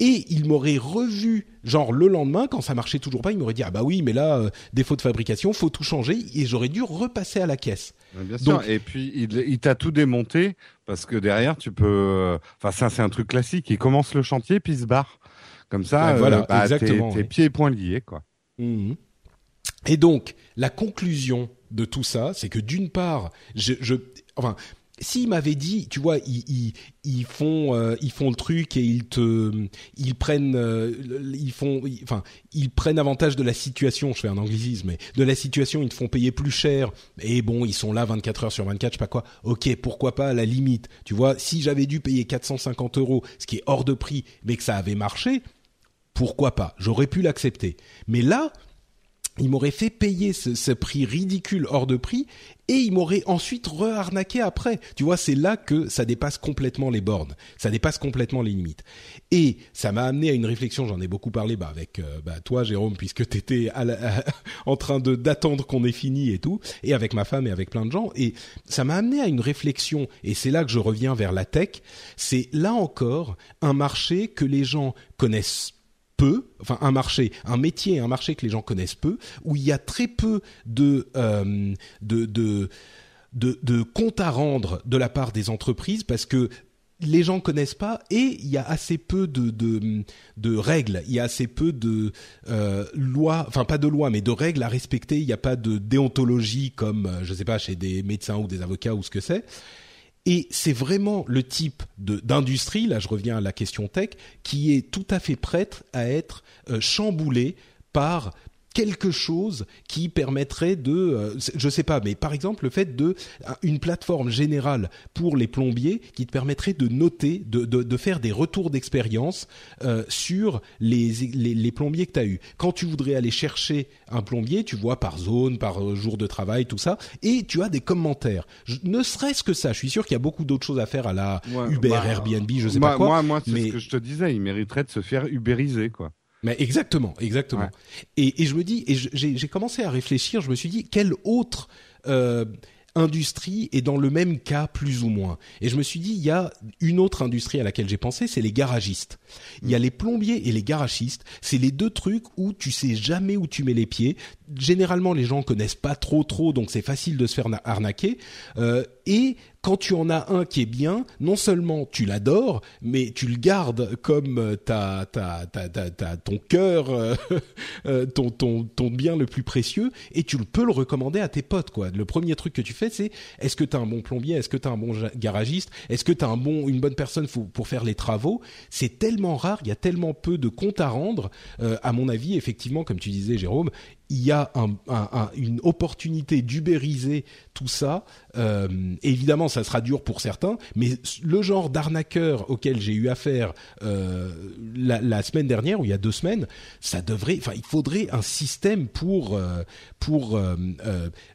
et il m'aurait revu genre le lendemain quand ça marchait toujours pas il m'aurait dit ah bah oui mais là euh, défaut de fabrication faut tout changer et j'aurais dû repasser à la caisse. Bien sûr. Et puis il, t'a tout démonté parce que derrière tu peux euh, enfin ça c'est un truc classique. Il commence le chantier puis il se barre. Comme ça voilà euh, bah, exactement tes, pieds et poings liés quoi. Mmh. et donc la conclusion de tout ça c'est que d'une part je, je enfin s'il m'avait dit, tu vois, ils, ils, font euh, ils font le truc et ils te ils prennent euh, ils font enfin ils prennent avantage de la situation, je fais un anglicisme mais de la situation, ils te font payer plus cher et bon, ils sont là 24 heures sur 24, je sais pas quoi. OK, pourquoi pas à la limite? Tu vois, si j'avais dû payer 450 euros, ce qui est hors de prix, mais que ça avait marché, pourquoi pas? J'aurais pu l'accepter. Mais là, il m'aurait fait payer ce, ce, prix ridicule hors de prix et il m'aurait ensuite re-arnaqué après. Tu vois, c'est là que ça dépasse complètement les bornes, ça dépasse complètement les limites. Et ça m'a amené à une réflexion, j'en ai beaucoup parlé bah, avec euh, bah, toi Jérôme, puisque tu étais en train de d'attendre qu'on ait fini et tout, et avec ma femme et avec plein de gens. Et ça m'a amené à une réflexion, et c'est là que je reviens vers la tech, c'est là encore un marché que les gens connaissent peu, enfin un marché, un métier, un marché que les gens connaissent peu, où il y a très peu de euh, de, de de, comptes à rendre de la part des entreprises parce que les gens connaissent pas et il y a assez peu de, de, de règles, il y a assez peu de euh, lois, enfin pas de lois, mais de règles à respecter. Il n'y a pas de déontologie comme, euh, je sais pas, chez des médecins ou des avocats ou ce que c'est. Et c'est vraiment le type d'industrie, là je reviens à la question tech, qui est tout à fait prête à être euh, chamboulée par quelque chose qui permettrait de, euh, je sais pas, mais par exemple le fait de une plateforme générale pour les plombiers qui te permettrait de noter, de, de, de faire des retours d'expérience euh, sur les, les, les, plombiers que tu as eu. Quand tu voudrais aller chercher un plombier, tu vois par zone, par euh, jour de travail, tout ça, et tu as des commentaires. Je, ne serait-ce que ça, je suis sûr qu'il y a beaucoup d'autres choses à faire à la Uber, bah, Airbnb, je sais pas quoi. Moi, moi c'est mais... ce que je te disais, il mériterait de se faire ubériser, quoi. Mais exactement, exactement. Et, et, je me dis, et j'ai commencé à réfléchir. Je me suis dit, quel autre euh, industrie est dans le même cas plus ou moins? Et je me suis dit, il y a une autre industrie à laquelle j'ai pensé, c'est les garagistes. Il y a les plombiers et les garagistes. C'est les deux trucs où tu sais jamais où tu mets les pieds. Généralement, les gens connaissent pas trop trop, donc c'est facile de se faire arnaquer. Euh, et quand tu en as un qui est bien, non seulement tu l'adores, mais tu le gardes comme euh, ta, ta, ta, ta, ton cœur, euh, ton, ton, ton bien le plus précieux, et tu peux le recommander à tes potes. Quoi. Le premier truc que tu fais, c'est est-ce que tu as un bon plombier, est-ce que tu as un bon garagiste, est-ce que tu as un bon, une bonne personne pour faire les travaux? C'est tellement rare, il y a tellement peu de comptes à rendre. à mon avis, effectivement, comme tu disais, Jérôme, il y a une opportunité d'ubériser tout ça. Euh, évidemment, ça sera dur pour certains, mais le genre d'arnaqueur auquel j'ai eu affaire euh, la, semaine dernière ou il y a deux semaines, ça devrait, enfin, il faudrait un système pour euh, pour.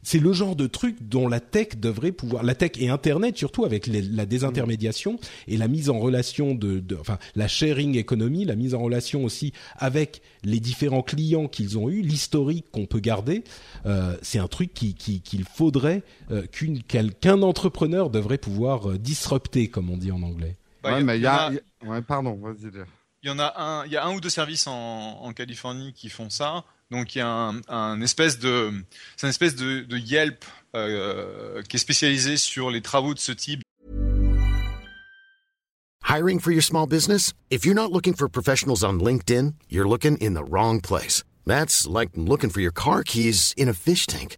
c'est le genre de truc dont la tech devrait pouvoir, la tech et Internet surtout avec la désintermédiation et la mise en relation de, de, enfin, la sharing economy, la mise en relation aussi avec les différents clients qu'ils ont eu, l'historique qu'on peut garder, euh, c'est un truc qu'il qui, qu'il faudrait euh, qu'un entrepreneur devrait pouvoir euh, disrupter, comme on dit en anglais. Bah, mais il y, a, ouais, pardon, vas-y. Il y en a un, il y a un ou deux services en, en Californie qui font ça. Donc il y a un, un espèce de, c'est une espèce de, de Yelp euh, qui est spécialisé sur les travaux de ce type. Hiring for your small business? If you're not looking for professionals on LinkedIn, you're looking in the wrong place. That's like looking for your car keys in a fish tank.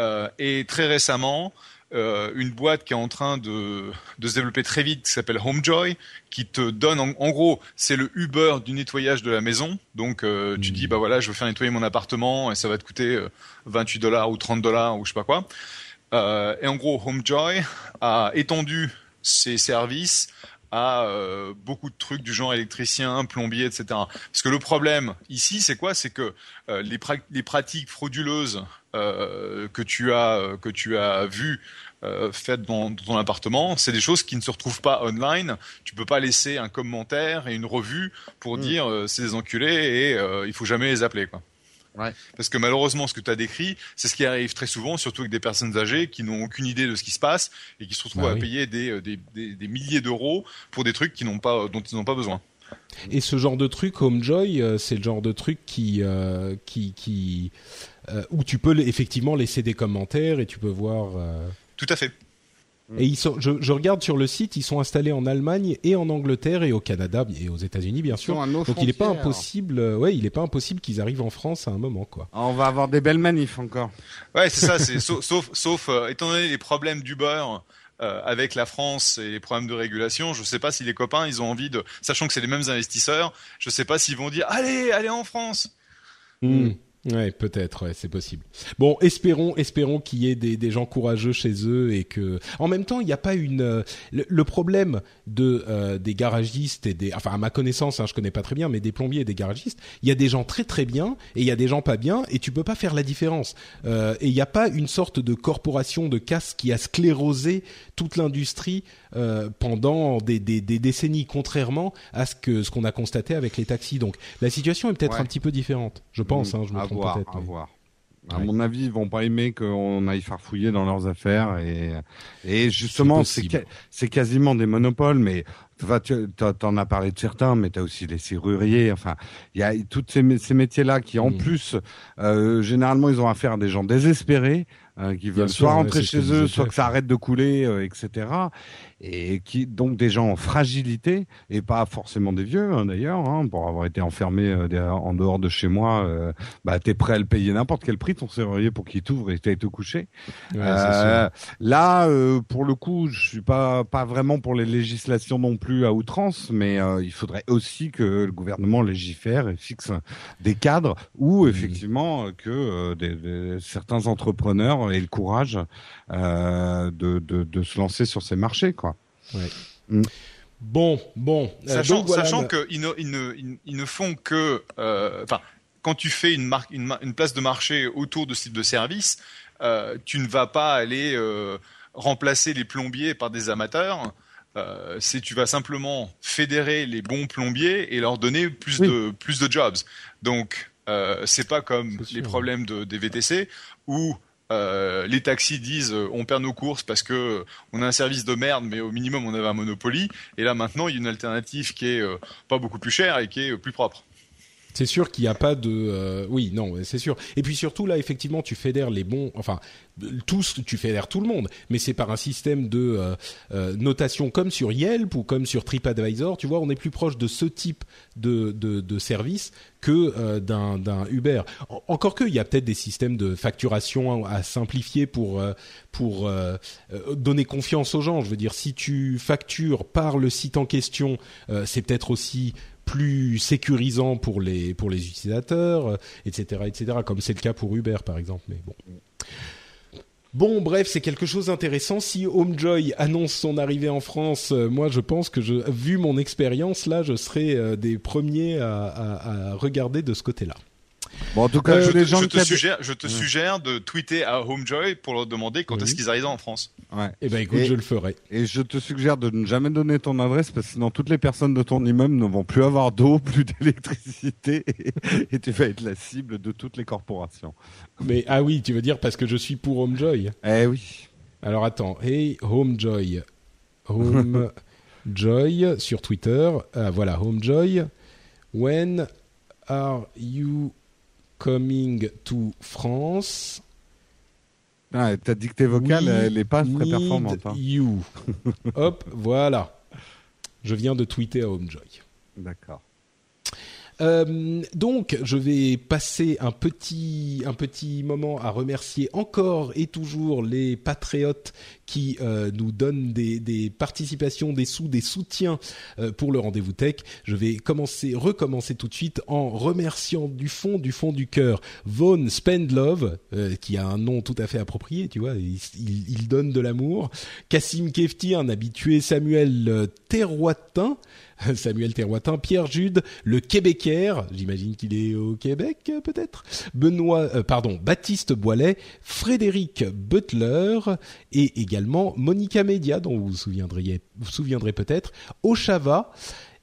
Euh, et très récemment, euh, une boîte qui est en train de, de se développer très vite, qui s'appelle Homejoy, qui te donne, en, gros, c'est le Uber du nettoyage de la maison. Donc, euh, tu dis, mmh. bah voilà, je veux faire nettoyer mon appartement et ça va te coûter 28 dollars ou 30 dollars ou je sais pas quoi. et en gros, Homejoy a étendu ses services à beaucoup de trucs du genre électricien, plombier, etc. Parce que le problème ici, c'est quoi? C'est que les, les, pratiques frauduleuses euh, que tu as euh, que tu as vu euh, faites dans, ton appartement, c'est des choses qui ne se retrouvent pas online. Tu peux pas laisser un commentaire et une revue pour mm. dire euh, c'est des enculés et euh, il faut jamais les appeler quoi. Ouais. Parce que malheureusement, ce que tu as décrit, c'est ce qui arrive très souvent, surtout avec des personnes âgées qui n'ont aucune idée de ce qui se passe et qui se retrouvent bah à payer des, des, des, des milliers d'euros pour des trucs qui n'ont pas, dont ils n'ont pas besoin. Et ce genre de truc, Homejoy, c'est le genre de truc qui, qui, qui euh, où tu peux effectivement laisser des commentaires et tu peux voir. Euh, Tout à fait. Et ils sont, je, je, regarde sur le site, ils sont installés en Allemagne et en Angleterre et au Canada et aux États-Unis bien sûr. Donc il n'est pas impossible, euh, ouais, il n'est pas impossible qu'ils arrivent en France à un moment quoi. Ah, on va avoir des belles manifs encore. Ouais, c'est ça. C'est sauf, sauf, étant donné les problèmes d'Uber. Euh, avec la France et les problèmes de régulation, je ne sais pas si les copains ils ont envie de, sachant que c'est les mêmes investisseurs, je ne sais pas s'ils vont dire allez, allez en France. Hmm. Ouais, peut-être, ouais, c'est possible. Bon, espérons, espérons qu'il y ait des, des, gens courageux chez eux et que, en même temps, il n'y a pas une. Euh, le, problème de euh, des garagistes et des, enfin, à ma connaissance, hein, je connais pas très bien, mais des plombiers et des garagistes, il y a des gens très très bien et il y a des gens pas bien et tu peux pas faire la différence. Euh, et il n'y a pas une sorte de corporation de casse qui a sclérosé toute l'industrie euh, pendant des, des, des, décennies, contrairement à ce que ce qu'on a constaté avec les taxis. Donc, la situation est peut-être un petit peu différente, je pense. Mmh, hein, je me voir, à voir. À mon avis, ils vont pas aimer qu'on aille farfouiller dans leurs affaires et et justement c'est quasiment des monopoles, mais tu en as parlé de certains, mais tu as aussi les serruriers. Enfin, il y a tous ces, ces métiers-là qui, en mm. plus, euh, généralement, ils ont affaire à des gens désespérés hein, qui veulent soit rentrer chez eux, soit que ça arrête de couler, etc et qui donc des gens en fragilité et pas forcément des vieux hein, d'ailleurs hein, pour avoir été enfermé euh, en dehors de chez moi euh, bah t'es prêt à le payer n'importe quel prix ton serrurier pour qu'il t'ouvre et t'aille te coucher. Euh, là euh, pour le coup je suis pas pas vraiment pour les législations non plus à outrance mais il faudrait aussi que le gouvernement légifère et fixe des cadres ou mmh. effectivement que des, certains entrepreneurs aient le courage de, de, de se lancer sur ces marchés quoi Mm. Bon, bon. Euh, sachant, sachant qu'ils ne, ils ne, ils ne font que, euh, enfin, quand tu fais une, marque, une, une, place de marché autour de ce type de service, euh, tu ne vas pas aller euh, remplacer les plombiers par des amateurs. Euh, c'est tu vas simplement fédérer les bons plombiers et leur donner plus de plus de jobs. Donc euh, c'est pas comme les problèmes de, des VTC où euh, les taxis disent euh, on perd nos courses parce que euh, on a un service de merde, mais au minimum on avait un Monopoly. Et là maintenant il y a une alternative qui est pas beaucoup plus chère et qui est plus propre. C'est sûr qu'il n'y a pas de. oui, non, c'est sûr. Et puis surtout là, effectivement, tu fédères les bons. Enfin, tous, tu fédères tout le monde, mais c'est par un système de euh, euh, notation comme sur Yelp ou comme sur TripAdvisor. Tu vois, on est plus proche de ce type de, de, de service que euh, d'un, d'un Uber. Encore que, il y a peut-être des systèmes de facturation à simplifier pour pour donner confiance aux gens. Je veux dire, si tu factures par le site en question, c'est peut-être aussi plus sécurisant pour les pour les utilisateurs, etc., etc. Comme c'est le cas pour Uber, par exemple. Mais bon. Bon, bref, c'est quelque chose d'intéressant. Si Homejoy annonce son arrivée en France, euh, moi, je pense que, je, vu mon expérience là, je serai euh, des premiers à, regarder de ce côté-là. Bon, en tout cas, euh, je, je, te, suggère, je te suggère de tweeter à Homejoy pour leur demander quand est-ce qu'ils arrivent en France. Ouais. Eh ben, écoute, je le ferai. Et je te suggère de ne jamais donner ton adresse parce que sinon toutes les personnes de ton immeuble ne vont plus avoir d'eau, plus d'électricité et, tu vas être la cible de toutes les corporations. Mais ah oui, tu veux dire parce que je suis pour Homejoy? Eh oui. Alors attends, hey Homejoy, Homejoy sur Twitter. Ah, voilà, Homejoy. When are you Coming to France. Ah, ta dictée vocale, elle n'est pas très performante. Hein. You. Hop, voilà. Je viens de tweeter à Homejoy. D'accord. Euh, donc, je vais passer un petit un petit moment à remercier encore et toujours les patriotes qui euh, nous donnent des, participations, des sous, des soutiens euh, pour le rendez-vous tech. Je vais commencer, recommencer tout de suite en remerciant du fond, du fond du cœur, Vaughn Spendlove, euh, qui a un nom tout à fait approprié, tu vois, il, donne de l'amour. Cassim Kefti, un habitué, Samuel Terroitin, Samuel Terroitin, Pierre Jude, le Québécois, j'imagine qu'il est au Québec peut-être, Benoît, pardon, Baptiste Boilet, Frédéric Butler et également Monica Media, dont vous vous souviendrez, vous souviendrez peut-être, Oshava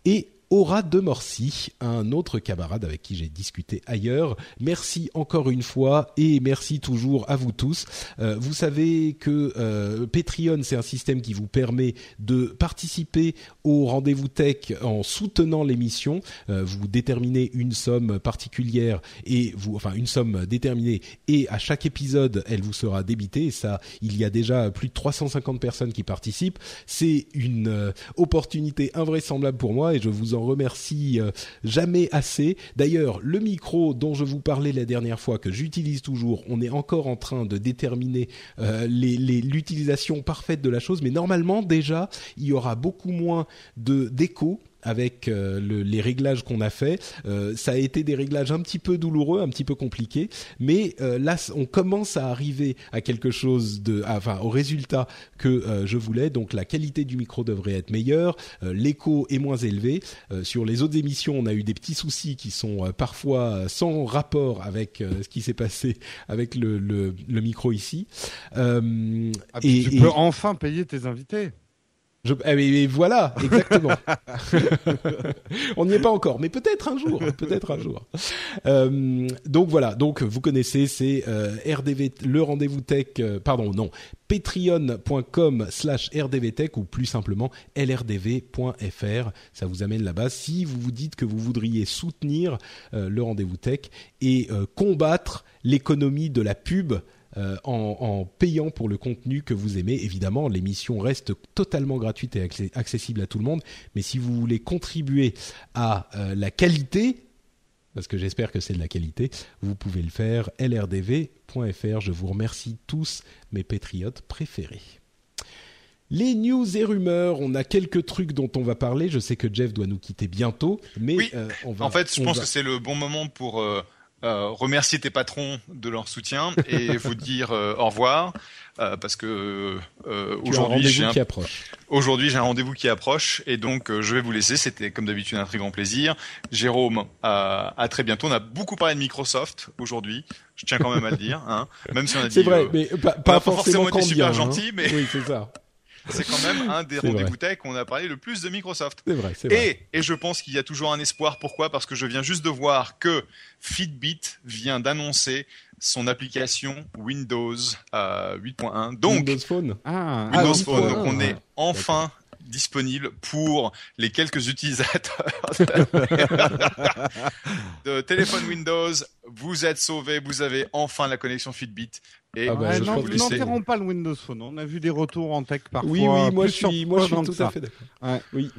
et Aura de Morcy, un autre camarade avec qui j'ai discuté ailleurs. Merci encore une fois et merci toujours à vous tous. Euh, vous savez que euh, Patreon, c'est un système qui vous permet de participer au rendez-vous tech en soutenant l'émission. Euh, vous déterminez une somme particulière et vous, enfin une somme déterminée et à chaque épisode, elle vous sera débitée. Ça, il y a déjà plus de 350 personnes qui participent. C'est une opportunité invraisemblable pour moi et je vous en remercie euh, jamais assez. D'ailleurs, le micro dont je vous parlais la dernière fois, que j'utilise toujours, on est encore en train de déterminer euh, l'utilisation parfaite de la chose, mais normalement déjà, il y aura beaucoup moins de d'écho avec euh, les réglages qu'on a fait. Euh, ça a été des réglages un petit peu douloureux, un petit peu compliqués, mais euh, là on commence à arriver à quelque chose de, enfin au résultat que je voulais. Donc la qualité du micro devrait être meilleure, l'écho est moins élevé. sur les autres émissions, on a eu des petits soucis qui sont parfois sans rapport avec ce qui s'est passé avec le, le, le, micro ici. Ah, et, tu peux enfin payer tes invités. Je, eh, voilà, exactement. On n'y est pas encore, mais peut-être un jour, peut-être un jour. Euh, donc voilà, donc vous connaissez, c'est euh, le rendez-vous tech, euh, pardon, non, patreon.com slash rdvtech ou plus simplement lrdv.fr. Ça vous amène là-bas si vous vous dites que vous voudriez soutenir le rendez-vous tech et combattre l'économie de la pub en, en, payant pour le contenu que vous aimez. Évidemment, l'émission reste totalement gratuite et accessible à tout le monde, mais si vous voulez contribuer à la qualité, parce que j'espère que c'est de la qualité, vous pouvez le faire lrdv.fr. Je vous remercie tous, mes patriotes préférés. Les news et rumeurs, on a quelques trucs dont on va parler. Je sais que Jeff doit nous quitter bientôt, mais euh, on va. En fait, je pense que c'est le bon moment pour euh, euh, remercier tes patrons de leur soutien et vous dire au revoir parce que aujourd'hui j'ai un qui approche. Aujourd'hui j'ai un rendez-vous qui approche et donc je vais vous laisser. C'était comme d'habitude un très grand plaisir. Jérôme, à très bientôt. On a beaucoup parlé de Microsoft aujourd'hui. Je tiens quand même à le dire, hein. même si on a dit. C'est vrai, mais pas, forcément, forcément super hein. gentil, mais. Oui, c'est ça c'est quand même un des rendez-vous tech où on a parlé le plus de Microsoft. C'est vrai, c'est vrai. Et, je pense qu'il y a toujours un espoir. Pourquoi? Parce que je viens juste de voir que Fitbit vient d'annoncer son application Windows 8.1. Euh, Donc, Windows Phone. Ah, Windows ah, Phone. Donc, on est enfin disponible pour les quelques utilisateurs de téléphone Windows. Vous êtes sauvés, vous avez enfin la connexion Fitbit. Et ah bah, n'enterrons pas le Windows Phone. On a vu des retours en tech parfois. Oui, oui, moi je suis, moi je suis tout à fait d'accord. Oui.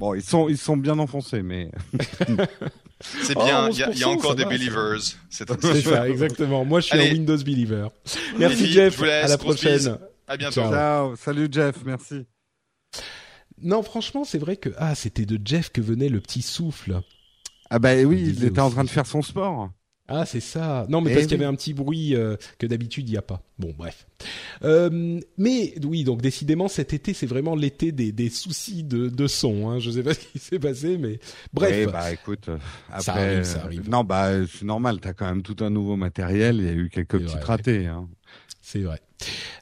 Bon, ils sont, ils sont bien enfoncés, mais. C'est bien, il y, a encore des believers. C'est ça, exactement. Moi, je suis un Windows believer. Merci Jeff. à la prochaine. À bientôt. Salut Jeff, merci. Non, franchement, c'est vrai que ah, c'était de Jeff que venait le petit souffle. Ah bah oui, il, était en train de faire son sport. Ah, c'est ça. Non, mais eh parce qu'il y avait un petit bruit euh, que d'habitude il n'y a pas. Bon, bref. Euh, mais oui, donc décidément cet été, c'est vraiment l'été des, des soucis de, de son. Hein. Je sais pas ce qui s'est passé, mais bref. Oui, bah écoute, après, ça arrive, ça arrive. Non, bah c'est normal. T'as quand même tout un nouveau matériel. Il y a eu quelques petits ratés. Hein. C'est vrai.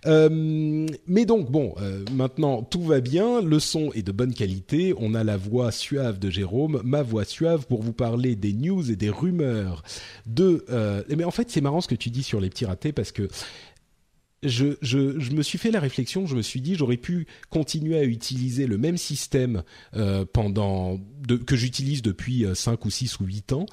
Euh, mais donc bon, euh, maintenant tout va bien, le son est de bonne qualité, on a la voix suave de Jérôme, ma voix suave pour vous parler des news et des rumeurs de. Euh, mais en fait, c'est marrant ce que tu dis sur les petits ratés parce que je, je, me suis fait la réflexion, je me suis dit j'aurais pu continuer à utiliser le même système pendant que j'utilise depuis 5 euh, ou 6 ou 8 ans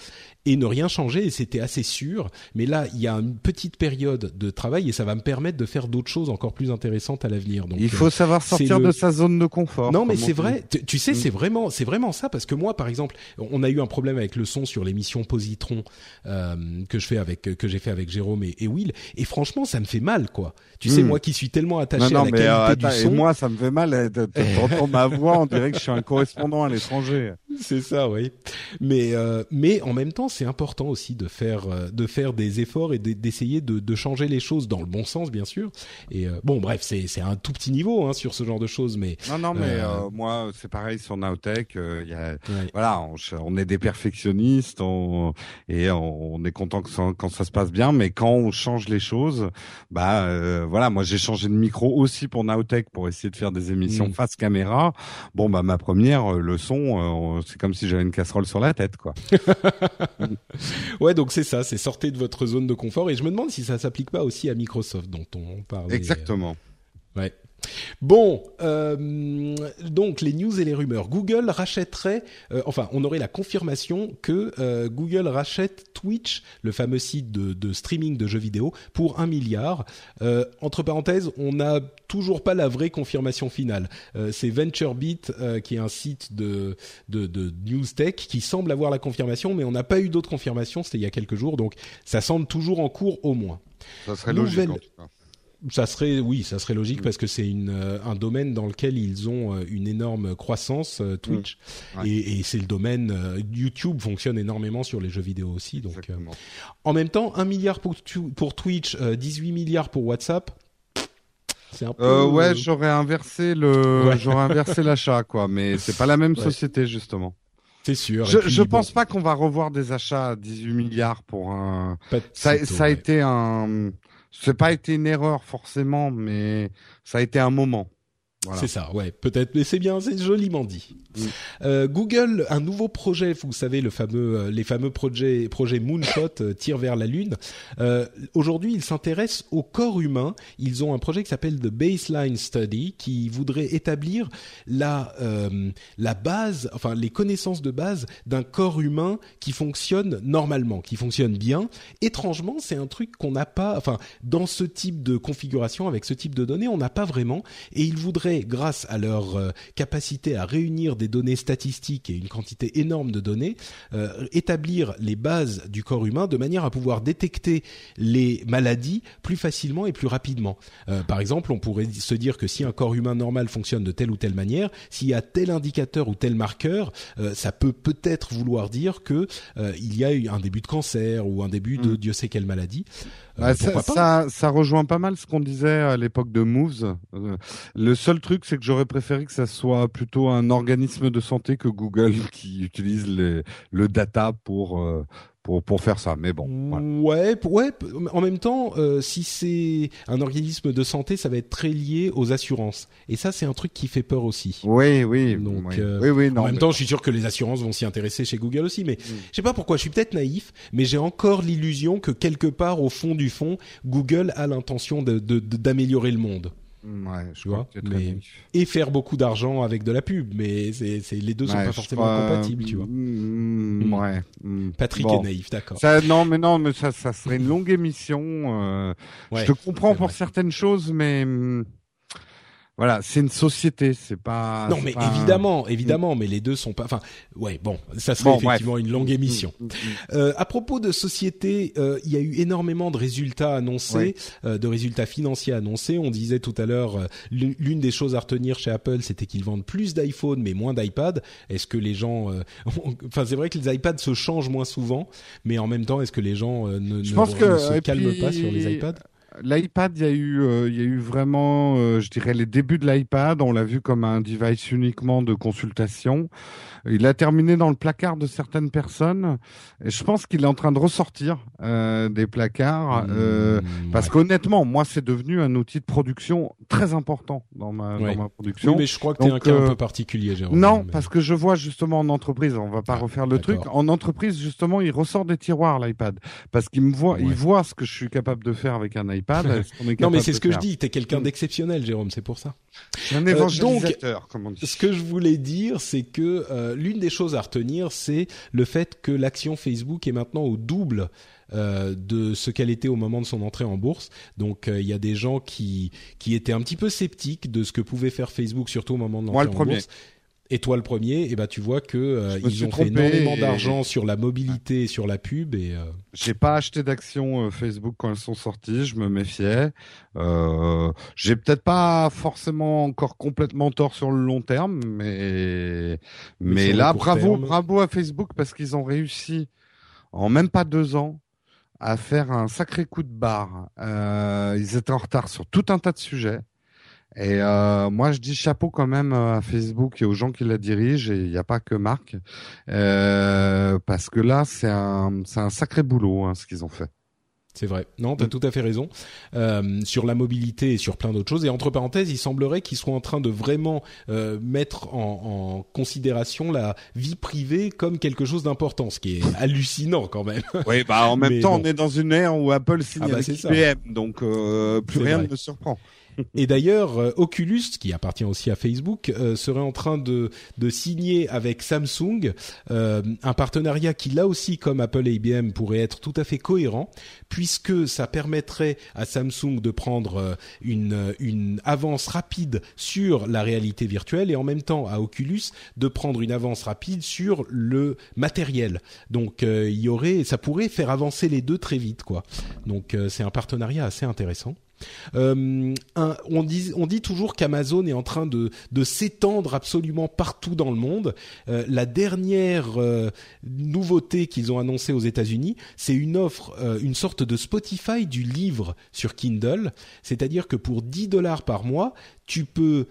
et ne rien changer et c'était assez sûr. Mais là, il y a une petite période de travail et ça va me permettre de faire d'autres choses encore plus intéressantes à l'avenir. Donc il faut euh, savoir sortir de sa zone de confort. Non, mais c'est vrai. Tu, sais, mm. c'est vraiment, c'est vraiment ça parce que moi, par exemple, on a eu un problème avec le son sur l'émission Positron euh, que je fais avec que j'ai fait avec Jérôme et, et, Will et franchement, ça me fait mal, quoi. Tu sais, mm. moi qui suis tellement attaché à la qualité euh, du son. Et moi, ça me fait mal. T'entends ma voix, on dirait que je suis un correspondant à l'étranger. C'est ça, oui. Mais euh, mais en même temps, c'est important aussi de faire euh, de faire des efforts et d'essayer de, de, changer les choses dans le bon sens, bien sûr. Et euh, bon, bref, c'est c'est un tout petit niveau hein, sur ce genre de choses, mais non, non, mais euh, moi, c'est pareil sur Nowtech. Y a, voilà, on, on, est des perfectionnistes, on, et on, est content que ça, quand ça se passe bien, mais quand on change les choses, bah voilà, moi j'ai changé de micro aussi pour Nowtech pour essayer de faire des émissions mm. face caméra. Bon, bah ma première, le son c'est comme si j'avais une casserole sur la tête, quoi. ouais, donc c'est ça, c'est sortez de votre zone de confort. Et je me demande si ça s'applique pas aussi à Microsoft, dont on parle. Exactement. Ouais. Bon, euh, donc les news et les rumeurs. Google rachèterait, euh, enfin, on aurait la confirmation que euh, Google rachète Twitch, le fameux site de, streaming de jeux vidéo, pour un milliard. entre parenthèses, on n'a toujours pas la vraie confirmation finale. C'est VentureBeat, qui est un site de, de, news tech, qui semble avoir la confirmation, mais on n'a pas eu d'autres confirmations. C'était il y a quelques jours, donc ça semble toujours en cours au moins. Ça serait logique. En tout cas ça serait, oui, ça serait logique mm. parce que c'est une euh, un domaine dans lequel ils ont euh, une énorme croissance, euh, Twitch, mm. et, et c'est le domaine YouTube fonctionne énormément sur les jeux vidéo aussi. Donc, en même temps, un milliard pour, pour Twitch, 18 milliards pour WhatsApp. C'est un peu... ouais, j'aurais inversé le, j'aurais inversé l'achat, quoi. Mais c'est pas la même société justement. C'est sûr. Je, je pense pas qu'on va revoir des achats à 18 milliards pour un. Ça, ça a été un c'est pas été une erreur forcément, mais ça a été un moment. C'est ça, ouais, peut-être, mais c'est bien, c'est joliment dit. Euh, Google, un nouveau projet, vous savez, le fameux, euh, les fameux projets, projets Moonshot, euh, vers la lune. Euh, Aujourd'hui, ils s'intéressent au corps humain. Ils ont un projet qui s'appelle The Baseline Study, qui voudrait établir la la base, enfin les connaissances de base d'un corps humain qui fonctionne normalement, qui fonctionne bien. Étrangement, c'est un truc qu'on n'a pas, enfin dans ce type de configuration avec ce type de données, on n'a pas vraiment, et ils voudraient grâce à leur euh, capacité à réunir des données statistiques et une quantité énorme de données, euh, établir les bases du corps humain de manière à pouvoir détecter les maladies plus facilement et plus rapidement. Euh, par exemple, on pourrait se dire que si un corps humain normal fonctionne de telle ou telle manière, s'il y a tel indicateur ou tel marqueur, ça peut peut-être vouloir dire que il y a eu un début de cancer ou un début de mm. Dieu sait quelle maladie. Euh, ça, ça, rejoint pas mal ce qu'on disait à l'époque de Moves. Euh, le seul truc, c'est que j'aurais préféré que ça soit plutôt un organisme de santé que Google qui utilise les, le data pour euh, pour, pour faire ça. Mais bon. Ouais, ouais. En même temps, euh, si c'est un organisme de santé, ça va être très lié aux assurances. Et ça, c'est un truc qui fait peur aussi. Oui, oui. Donc, oui. Euh, oui, oui non, en même temps, je suis sûr que les assurances vont s'y intéresser chez Google aussi. Mais mm. je sais pas pourquoi. Je suis peut-être naïf, mais j'ai encore l'illusion que quelque part au fond du fond, Google a l'intention de, d'améliorer le monde. Ouais, je vois. et faire beaucoup d'argent avec de la pub, mais c'est, c'est les deux sont pas forcément compatibles, tu vois. Mm, mm. ouais. Mm. Patrick est naïf, d'accord. non, mais non, mais ça, ça serait une longue émission. Euh, je te comprends pour certaines choses, mais voilà, c'est une société, c'est pas. Non, mais évidemment, évidemment, mais les deux sont pas. Enfin, ouais, bon, ça serait effectivement une longue émission. Mm, mm, mm. Euh, à propos de société, euh, il y a eu énormément de résultats annoncés, euh, de résultats financiers annoncés. On disait tout à l'heure, euh, l'une des choses à retenir chez Apple, c'était qu'ils vendent plus d'iPhone mais moins d'iPad. Est-ce que les gens, euh, enfin, c'est vrai que les iPads se changent moins souvent, mais en même temps, est-ce que les gens ne, ne, se calment pas sur les iPads? L'iPad, il y a eu, euh, y a eu vraiment, euh, je dirais, les débuts de l'iPad. On l'a vu comme un device uniquement de consultation. Il a terminé dans le placard de certaines personnes. Et je pense qu'il est en train de ressortir euh, des placards. Euh, mmh, parce qu'honnêtement, moi, c'est devenu un outil de production très important dans ma, dans ma production. Oui, mais je crois que tu es un cas un euh, peu particulier, Jérôme. Non, parce que je vois justement en entreprise, on va pas ah, refaire le truc. En entreprise, justement, il ressort des tiroirs l'iPad. Parce qu'il me voit, il voit ce que je suis capable de faire avec un iPad. non, mais c'est ce que je dis. Tu es quelqu'un d'exceptionnel, Jérôme, c'est pour ça. Un évangélisateur, comme on dit. Ce que je voulais dire, c'est que euh, l'une des choses à retenir, c'est le fait que l'action Facebook est maintenant au double euh, de ce qu'elle était au moment de son entrée en bourse. Donc euh, il y a des gens qui qui étaient un petit peu sceptiques de ce que pouvait faire Facebook, surtout au moment de l'entrée en bourse et toi le premier, et eh ben tu vois que euh, ils ont fait énormément d'argent sur la mobilité, et sur la pub et. Euh... J'ai pas acheté d'actions euh, Facebook quand elles sont sorties, je me méfiais. Euh, J'ai peut-être pas forcément encore complètement tort sur le long terme, mais mais, là bravo bravo à Facebook parce qu'ils ont réussi en même pas deux ans à faire un sacré coup de barre. Euh, ils étaient en retard sur tout un tas de sujets. Et euh, moi, je dis chapeau quand même euh, à Facebook et aux gens qui la dirigent, et il n'y a pas que Marc, euh, parce que là, c'est un, c'est un sacré boulot hein, ce qu'ils ont fait. C'est vrai. Non, tu as tout à fait raison. Euh, sur la mobilité et sur plein d'autres choses. Et entre parenthèses, il semblerait qu'ils soient en train de vraiment euh, mettre en, en, considération la vie privée comme quelque chose d'important, ce qui est hallucinant quand même. Oui, bah en même temps, on est dans une ère où Apple signe ah bah, avec IBM, donc euh, plus rien ne surprend. Et d'ailleurs, euh, Oculus, qui appartient aussi à Facebook, euh, serait en train de, de signer avec Samsung euh, un partenariat qui, là aussi, comme Apple et IBM, pourrait être tout à fait cohérent, puisque ça permettrait à Samsung de prendre une, une avance rapide sur la réalité virtuelle et en même temps à Oculus de prendre une avance rapide sur le matériel. Donc, il y aurait, ça pourrait faire avancer les deux très vite, quoi. Donc, c'est un partenariat assez intéressant. Euh, on, dit, toujours qu'Amazon est en train de, de s'étendre absolument partout dans le monde. Euh, la dernière euh, nouveauté qu'ils ont annoncée aux États-Unis, c'est une offre, une sorte de Spotify du livre sur Kindle. C'est-à-dire que pour 10 dollars par mois, tu peux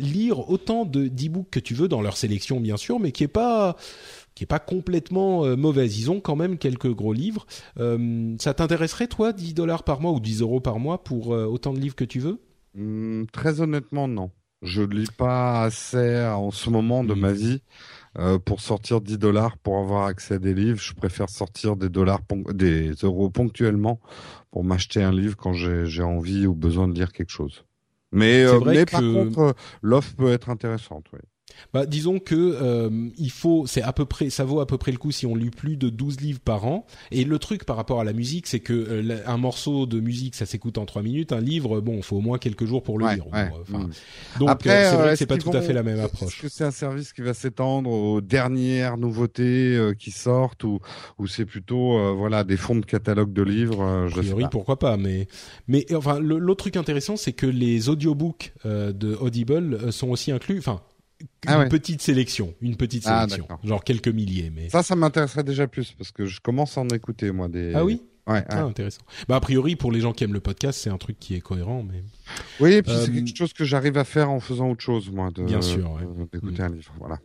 lire autant de d'e-books que tu veux dans leur sélection, bien sûr, mais qui est pas qui est pas complètement euh, mauvaise. Ils ont quand même quelques gros livres. Euh, ça t'intéresserait toi 10 dollars par mois ou 10 euros par mois pour euh, autant de livres que tu veux? Hmm, Très honnêtement non. Je lis pas assez en ce moment de Mm. ma vie pour sortir 10 dollars pour avoir accès à des livres. Je préfère sortir des dollars, des euros ponctuellement pour m'acheter un livre quand j'ai envie ou besoin de lire quelque chose. Mais, par contre, l'offre peut être intéressante. Oui. Bah, disons que euh, il faut, c'est à peu près, ça vaut à peu près le coup si on lit plus de 12 livres par an. Et le truc par rapport à la musique, c'est que euh, un morceau de musique, ça s'écoute en 3 minutes. Un livre, bon, faut au moins quelques jours pour le Ouais, lire. ouais. Enfin, Mm. Donc Après, euh, c'est euh, vrai que est-ce c'est pas tout à fait la même Est-ce approche. que c'est un service qui va s'étendre aux dernières nouveautés euh, qui sortent ou, ou c'est plutôt euh, voilà des fonds de catalogue de livres euh, A Je sais pas. pourquoi pas, mais mais enfin l'autre truc intéressant, c'est que les audiobooks euh, de Audible euh, sont aussi inclus. Enfin, une Ah ouais. petite sélection, une petite Ah, sélection, genre quelques milliers, mais Ça, ça m'intéresserait déjà plus parce que je commence à en écouter moi des. ah oui, Ouais. ouais. ah, intéressant. Bah a priori pour les gens qui aiment le podcast, c'est un truc qui est cohérent, mais Oui, et puis Euh, c'est quelque chose que j'arrive à faire en faisant autre chose moi. De, Bien sûr, ouais. euh, D'écouter Mm. un livre, voilà.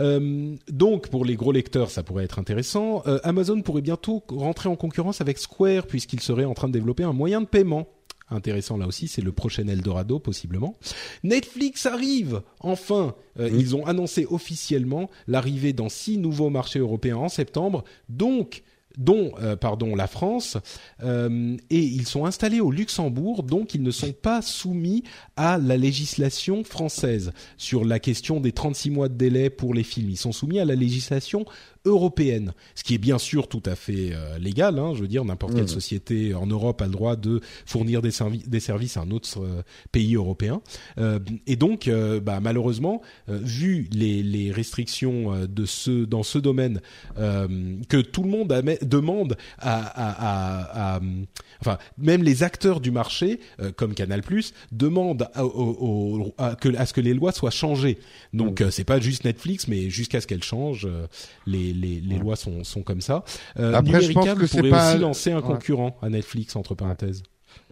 Euh, donc pour les gros lecteurs, ça pourrait être intéressant. Euh, Amazon pourrait bientôt rentrer en concurrence avec Square puisqu'il serait en train de développer un moyen de paiement. Intéressant là aussi, c'est le prochain Eldorado possiblement. Netflix arrive enfin. Euh. Ils ont annoncé officiellement l'arrivée dans six nouveaux marchés européens en septembre, donc dont euh, pardon la France Euh, et ils sont installés au Luxembourg donc ils ne sont pas soumis à la législation française sur la question des 36 mois de délai pour les films ils sont soumis à la législation européenne ce qui est bien sûr tout à fait euh, légal hein, je veux dire n'importe quelle Mhm. société en Europe a le droit de fournir des, servi- des services à un autre euh, pays européen Euh, et donc euh, bah, malheureusement euh, vu les, les restrictions euh, de ce dans ce domaine euh, que tout le monde demande à, à, à, à- enfin même les acteurs du marché euh, comme Canal+ demandent à, au- au- à que, à ce que les lois soient changées. Donc euh, c'est pas juste Netflix, mais jusqu'à ce qu'elles changent, euh, les, les, les lois sont, sont comme ça. Euh, Après, je pense que c'est pas- aussi lancer un Ouais. concurrent à Netflix entre parenthèses.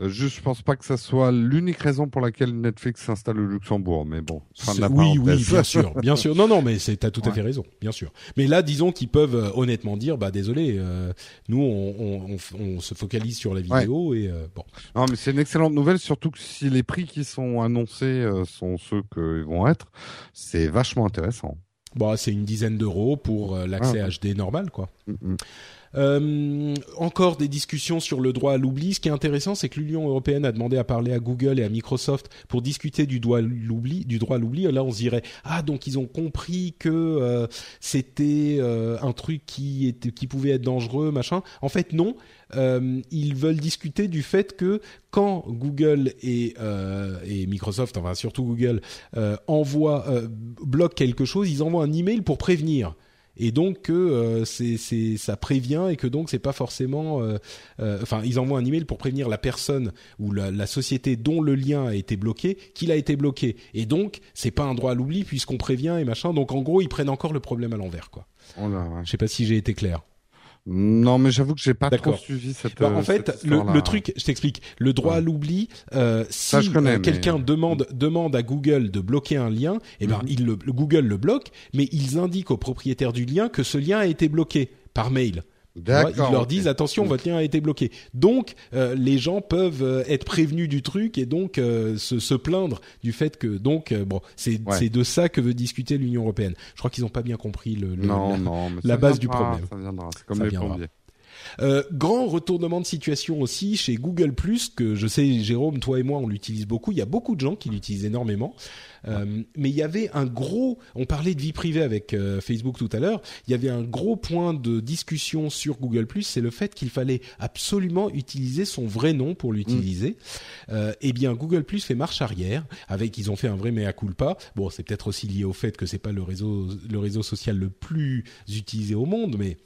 Euh, juste, je pense pas que ça soit l'unique raison pour laquelle Netflix s'installe au Luxembourg, mais bon. Fin de la oui, oui, bien sûr, bien sûr. Non, non, mais c'est t'as tout à fait raison, bien sûr. Mais là, disons qu'ils peuvent euh, honnêtement dire, bah désolé, euh, nous on, on, on, on se focalise sur la vidéo et euh, bon. Non, mais c'est une excellente nouvelle, surtout que si les prix qui sont annoncés sont ceux qu'ils vont être, c'est vachement intéressant. Bah, c'est une dizaine d'euros pour euh, l'accès Ah, HD normal, quoi. Mm, mm. Euh, encore des discussions sur le droit à l'oubli. Ce qui est intéressant, c'est que l'Union européenne a demandé à parler à Google et à Microsoft pour discuter du droit à l'oubli. Du droit à l'oubli. Là, on se dirait ah donc ils ont compris que euh, c'était euh, un truc qui qui pouvait être dangereux, machin. En fait, non. Ils veulent discuter du fait que quand Google et, Microsoft, enfin surtout Google, bloquent quelque chose, ils envoient un email pour prévenir et donc que euh, c'est c'est ça prévient et que donc c'est pas forcément euh, euh, enfin ils envoient un email pour prévenir la personne ou la, la société dont le lien a été bloqué qu'il a été bloqué. Et donc c'est pas un droit à l'oubli puisqu'on prévient et machin. Donc en gros ils prennent encore le problème à l'envers quoi. Oh là, ouais. je sais pas si j'ai été clair Non, mais j'avoue que j'ai pas trop suivi cette. Bah, euh, en fait, cette le, truc, je t'explique. Le droit Ouais. à l'oubli, euh, si euh, mais- quelqu'un demande demande à Google de bloquer un lien, eh ben Mhm. il le Google le bloque, mais ils indiquent au propriétaire du lien que ce lien a été bloqué par mail. D'accord. Ils leur disent attention, votre lien a été bloqué. Donc euh, les gens peuvent euh, être prévenus du truc et donc euh, se, se plaindre du fait que donc euh, bon c'est Ouais. c'est de ça que veut discuter l'Union européenne. Je crois qu'ils n'ont pas bien compris le, le- Non, la- non, mais la ça base du problème. Ça viendra. C'est comme Ça les viendra. plombiers. Euh, grand retournement de situation aussi chez Google que je sais Jérôme, toi et moi on l'utilise beaucoup. Il y a beaucoup de gens qui l'utilisent énormément. Euh, mais il y avait un gros, on parlait de vie privée avec euh, Facebook tout à l'heure. Il y avait un gros point de discussion sur Google c'est le fait qu'il fallait absolument utiliser son vrai nom pour l'utiliser. Euh, eh bien Google fait marche arrière. Avec, ils ont fait un vrai mea culpa. Bon, c'est peut-être aussi lié au fait que c'est pas le réseau, le réseau social le plus utilisé au monde, mais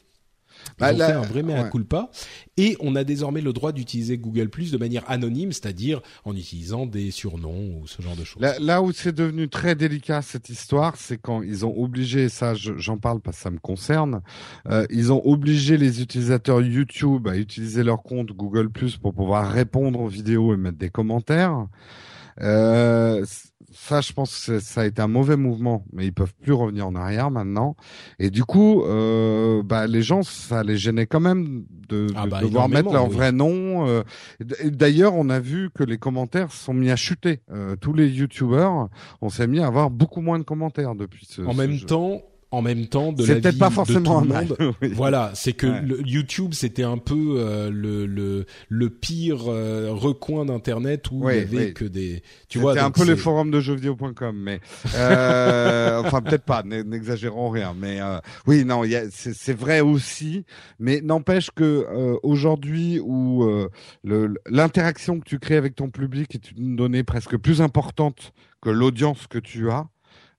ils Bah, ont là, fait un vrai mea ouais. culpa et on a désormais le droit d'utiliser Google Plus de manière anonyme, c'est-à-dire en utilisant des surnoms ou ce genre de choses. Là, là où c'est devenu très délicat cette histoire, c'est quand ils ont obligé, et ça je- j'en parle parce que ça me concerne, euh, ils ont obligé les utilisateurs YouTube à utiliser leur compte Google Plus pour pouvoir répondre aux vidéos et mettre des commentaires. Euh, ça, je pense que ça a été un mauvais mouvement, mais ils peuvent plus revenir en arrière maintenant. Et du coup, euh, bah, les gens, ça les gênait quand même de, Ah de bah, devoir mettre leur oui. vrai nom. euh. D'ailleurs, on a vu que les commentaires sont mis à chuter. Euh, tous les youtubeurs, on s'est mis à avoir beaucoup moins de commentaires depuis ce. En ce même jeu. temps, en même temps, de c'est la peut-être pas de forcément tout le un mal. monde. oui. Voilà, c'est que Ouais. le YouTube c'était un peu euh, le, le le pire euh, recoin d'internet où il y avait que des tu vois C'était un peu les c'est- forums de jeuxvideo.com, mais euh, enfin peut-être pas, n'exagérons rien, mais euh, oui, non, c'est vrai aussi, mais n'empêche que euh, aujourd'hui où euh, le- l'interaction que tu crées avec ton public est une donnée presque plus importante que l'audience que tu as.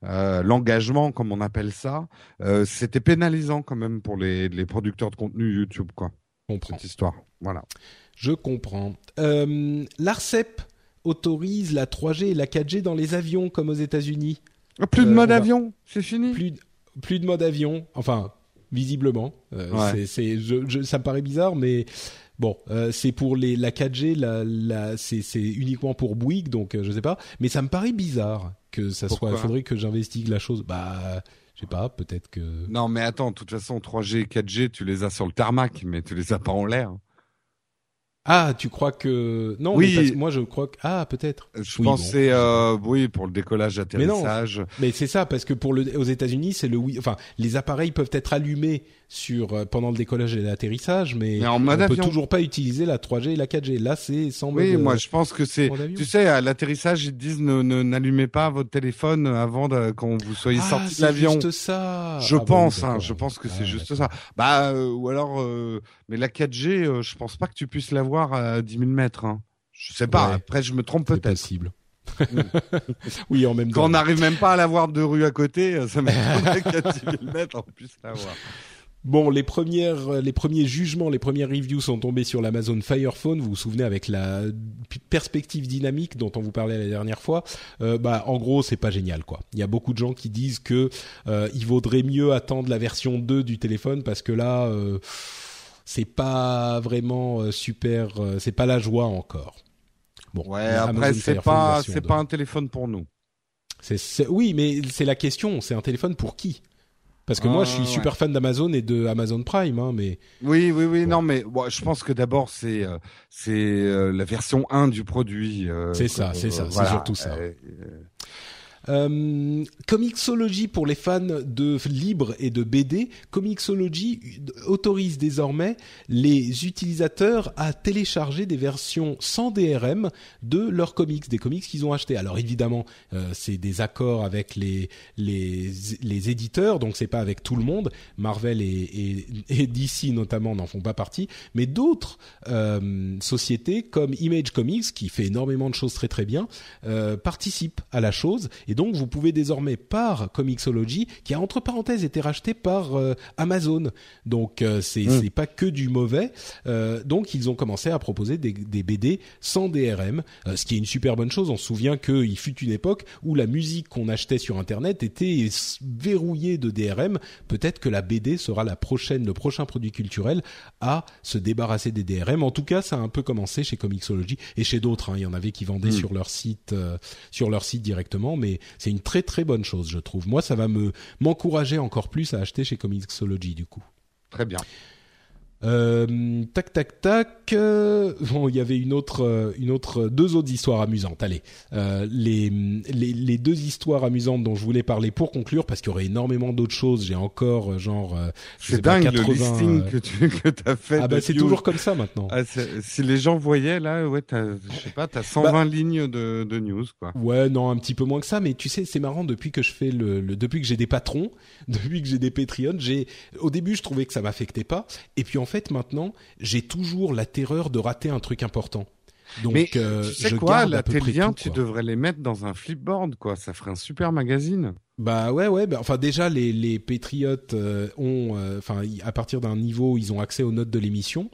Euh, l'engagement, comme on appelle ça, euh, c'était pénalisant quand même pour les, les producteurs de contenu YouTube, quoi, Je comprends. cette histoire. Voilà. Je comprends. Euh, L'Arcep autorise la 3G et la 4G dans les avions comme aux États-Unis. Ah, Plus de mode avion, c'est fini? Plus de- plus de mode avion, enfin visiblement. Ouais. c'est c'est je, je- ça me paraît bizarre mais Bon, euh, c'est pour les la 4G, la, c'est uniquement pour Bouygues, donc euh, je sais pas. Mais ça me paraît bizarre que ça soit. Il faudrait que j'investigue la chose. Bah, je sais pas, peut-être que. Non, mais attends, de toute façon, 3G et 4G, tu les as sur le tarmac, mais tu les as pas en l'air. Ah, tu crois que non Oui. mais parce que moi je crois que ah peut-être. Je Oui, pensais, bon. euh, oui, pour le décollage, Mais non. atterrissage. Mais c'est ça parce que pour le aux États-Unis c'est le oui. Enfin, les appareils peuvent être allumés sur euh, pendant le décollage et l'atterrissage, mais, Mais en on mode peut toujours pas utiliser la 3G et la 4G. Là, c'est sans Oui, moi, euh, je pense que c'est. Tu sais, à l'atterrissage, ils disent ne ne- n'allumez pas votre téléphone avant de, quand vous soyez ah, sorti de c'est l'avion. juste ça. Je Ah, pense, hein, je pense que c'est Ah, juste ça. Bah, euh, ou alors, mais la 4G, euh, je pense pas que tu puisses l'avoir à 10 000 mètres. Hein. Je sais pas. Ouais. Après, je me trompe C'est peut-être. possible. oui, en même Quand temps. on n'arrive même pas à l'avoir deux rues à côté, euh, ça m'étonnerait qu'à 10 000 mètres, on puisse l'avoir. Bon, les premières, euh, les premiers jugements, les premières reviews sont tombés sur l'Amazon Fire Phone. Vous vous souvenez avec la perspective dynamique dont on vous parlait la dernière fois. Euh, bah, en gros, c'est pas génial, quoi. Il y a beaucoup de gens qui disent que euh, il vaudrait mieux attendre la version 2 du téléphone parce que là, euh, c'est pas vraiment euh, super. euh, c'est pas la joie encore. Bon, Ouais, après, c'est pas, c'est 2. pas un téléphone pour nous. C'est- oui, mais c'est la question. C'est un téléphone pour qui? Parce que moi, je suis Ah, super fan d'Amazon et de Amazon Prime, hein, mais Oui, oui, oui, Bon. non, mais bon, je pense que d'abord c'est euh, c'est euh, la version 1 du produit. euh, C'est ça, c'est ça, c'est surtout ça. Euh, Comixology pour les fans de libre et de BD, Comixology autorise désormais les utilisateurs à télécharger des versions sans DRM de leurs comics, des comics qu'ils ont achetés. Alors évidemment, euh, c'est des accords avec les les, les éditeurs, donc c'est pas avec tout le monde. Marvel et, DC notamment n'en font pas partie, mais d'autres euh, sociétés comme Image Comics, qui fait énormément de choses très très bien, euh, participent à la chose. Donc vous pouvez désormais par Comixology, qui a entre parenthèses été racheté par euh, Amazon. Donc euh, c'est Mm. c'est pas que du mauvais. Euh, donc ils ont commencé à proposer des, des BD sans DRM, ce qui est une super bonne chose. On se souvient qu'il fut une époque où la musique qu'on achetait sur Internet était verrouillée de DRM. Peut-être que la BD sera la prochaine, le prochain produit culturel à se débarrasser des DRM. En tout cas, ça a un peu commencé chez Comixology et chez d'autres. hein. Il y en avait qui vendaient Mm. sur leur site, euh, sur leur site directement, mais c'est une très très bonne chose, je trouve. Moi, ça va me m'encourager encore plus à acheter chez Comixology du coup. très bien. Euh, tac tac tac. euh, bon, il y avait une autre, euh, une autre, deux autres histoires amusantes. Allez, euh, les, les les deux histoires amusantes dont je voulais parler pour conclure, parce qu'il y aurait énormément d'autres choses. J'ai encore euh, genre, euh, C'est pas, dingue le 80, listing euh, que tu que as fait. Ah bah c'est toujours comme ça maintenant. Ah, si les gens voyaient là, ouais, je sais pas, t'as 120 Bah lignes de, de news quoi. Ouais, non, un petit peu moins que ça, mais tu sais, c'est marrant depuis que je fais le, le- depuis que j'ai des patrons, depuis que j'ai des Patreons, j'ai, au début, je trouvais que ça m'affectait pas, et puis en fait, maintenant, j'ai toujours la terreur de rater un truc important. Donc, Mais euh, tu sais je quoi, garde là, à peu tes près liens, tout, tu devrais les mettre dans un flipboard quoi. Ça ferait un super magazine. Bah ouais, ouais. Bah, enfin, déjà, les les Patriotes euh, ont, euh, enfin, à partir d'un niveau, ils ont accès aux notes de l'émission.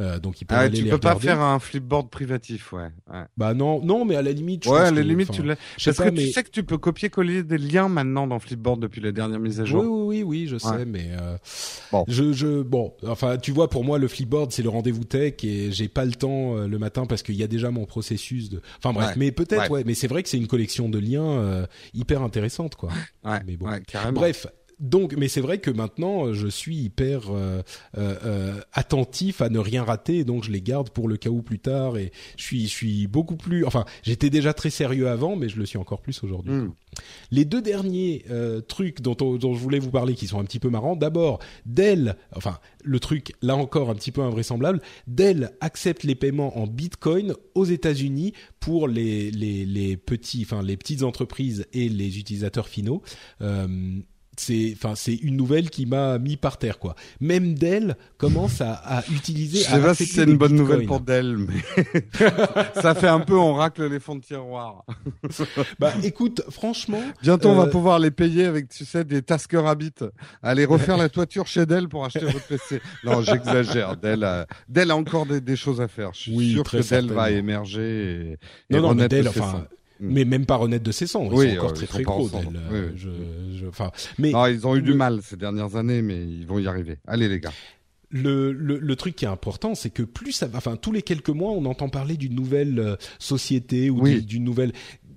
Euh, donc ils peuvent Ah, aller tu les peux pas faire un flipboard privatif, ouais. ouais. Bah non, non, mais à la limite. je Ouais, pense à la que- limite, tu l'as. Parce pas, que mais- tu sais que tu peux copier-coller des liens maintenant dans Flipboard depuis la dernière mise à jour. Oui, oui, oui, oui, je sais, Ouais. mais euh, Bon. je, je, bon, enfin, tu vois, pour moi, le Flipboard, c'est le rendez-vous tech et j'ai pas le temps euh, le matin parce qu'il y a déjà mon processus de. Enfin bref, Ouais. mais peut-être, Ouais. mais c'est vrai que c'est une collection de liens hyper intéressante, quoi. Ouais, Mais bon. ouais, carrément. Bref. Donc, mais c'est vrai que maintenant, je suis hyper euh, euh, euh, attentif à ne rien rater, donc je les garde pour le cas où plus tard. Et je suis, je suis beaucoup plus. Enfin, j'étais déjà très sérieux avant, mais je le suis encore plus aujourd'hui. Hmm. Les deux derniers euh, trucs dont, on- dont je voulais vous parler qui sont un petit peu marrants. D'abord, Dell, enfin le truc là encore un petit peu invraisemblable, Dell accepte les paiements en Bitcoin aux États-Unis pour les, les, les petits, enfin les petites entreprises et les utilisateurs finaux. Euh, c'est enfin c'est une nouvelle qui m'a mis par terre quoi. Même Dell commence à, à utiliser. Je à sais pas si c'est une bonne nouvelle pour Dell, mais ça fait un peu on racle les fonds de tiroir. Bah écoute, franchement, Bientôt, on va Euh, pouvoir les payer avec, tu sais, des Tasker Rabbit. Aller refaire la toiture chez Dell pour acheter votre PC. Non, j'exagère. Dell a, Dell a encore des, des choses à faire. Je suis Oui, sûr que Dell va émerger et, et non non mais Dell, enfin. Mm. Mais même pas renaître de ses ils Oui, sont encore euh, très très gros. ensemble. Dell. Oui, oui. je, je, enfin, mais Non, ils ont eu du mal ces dernières années, mais ils vont y arriver. Allez, les gars. le, le, le truc qui est important, c'est que plus ça va, enfin tous les quelques mois, on entend parler d'une nouvelle euh, société ou d'une- nouvelle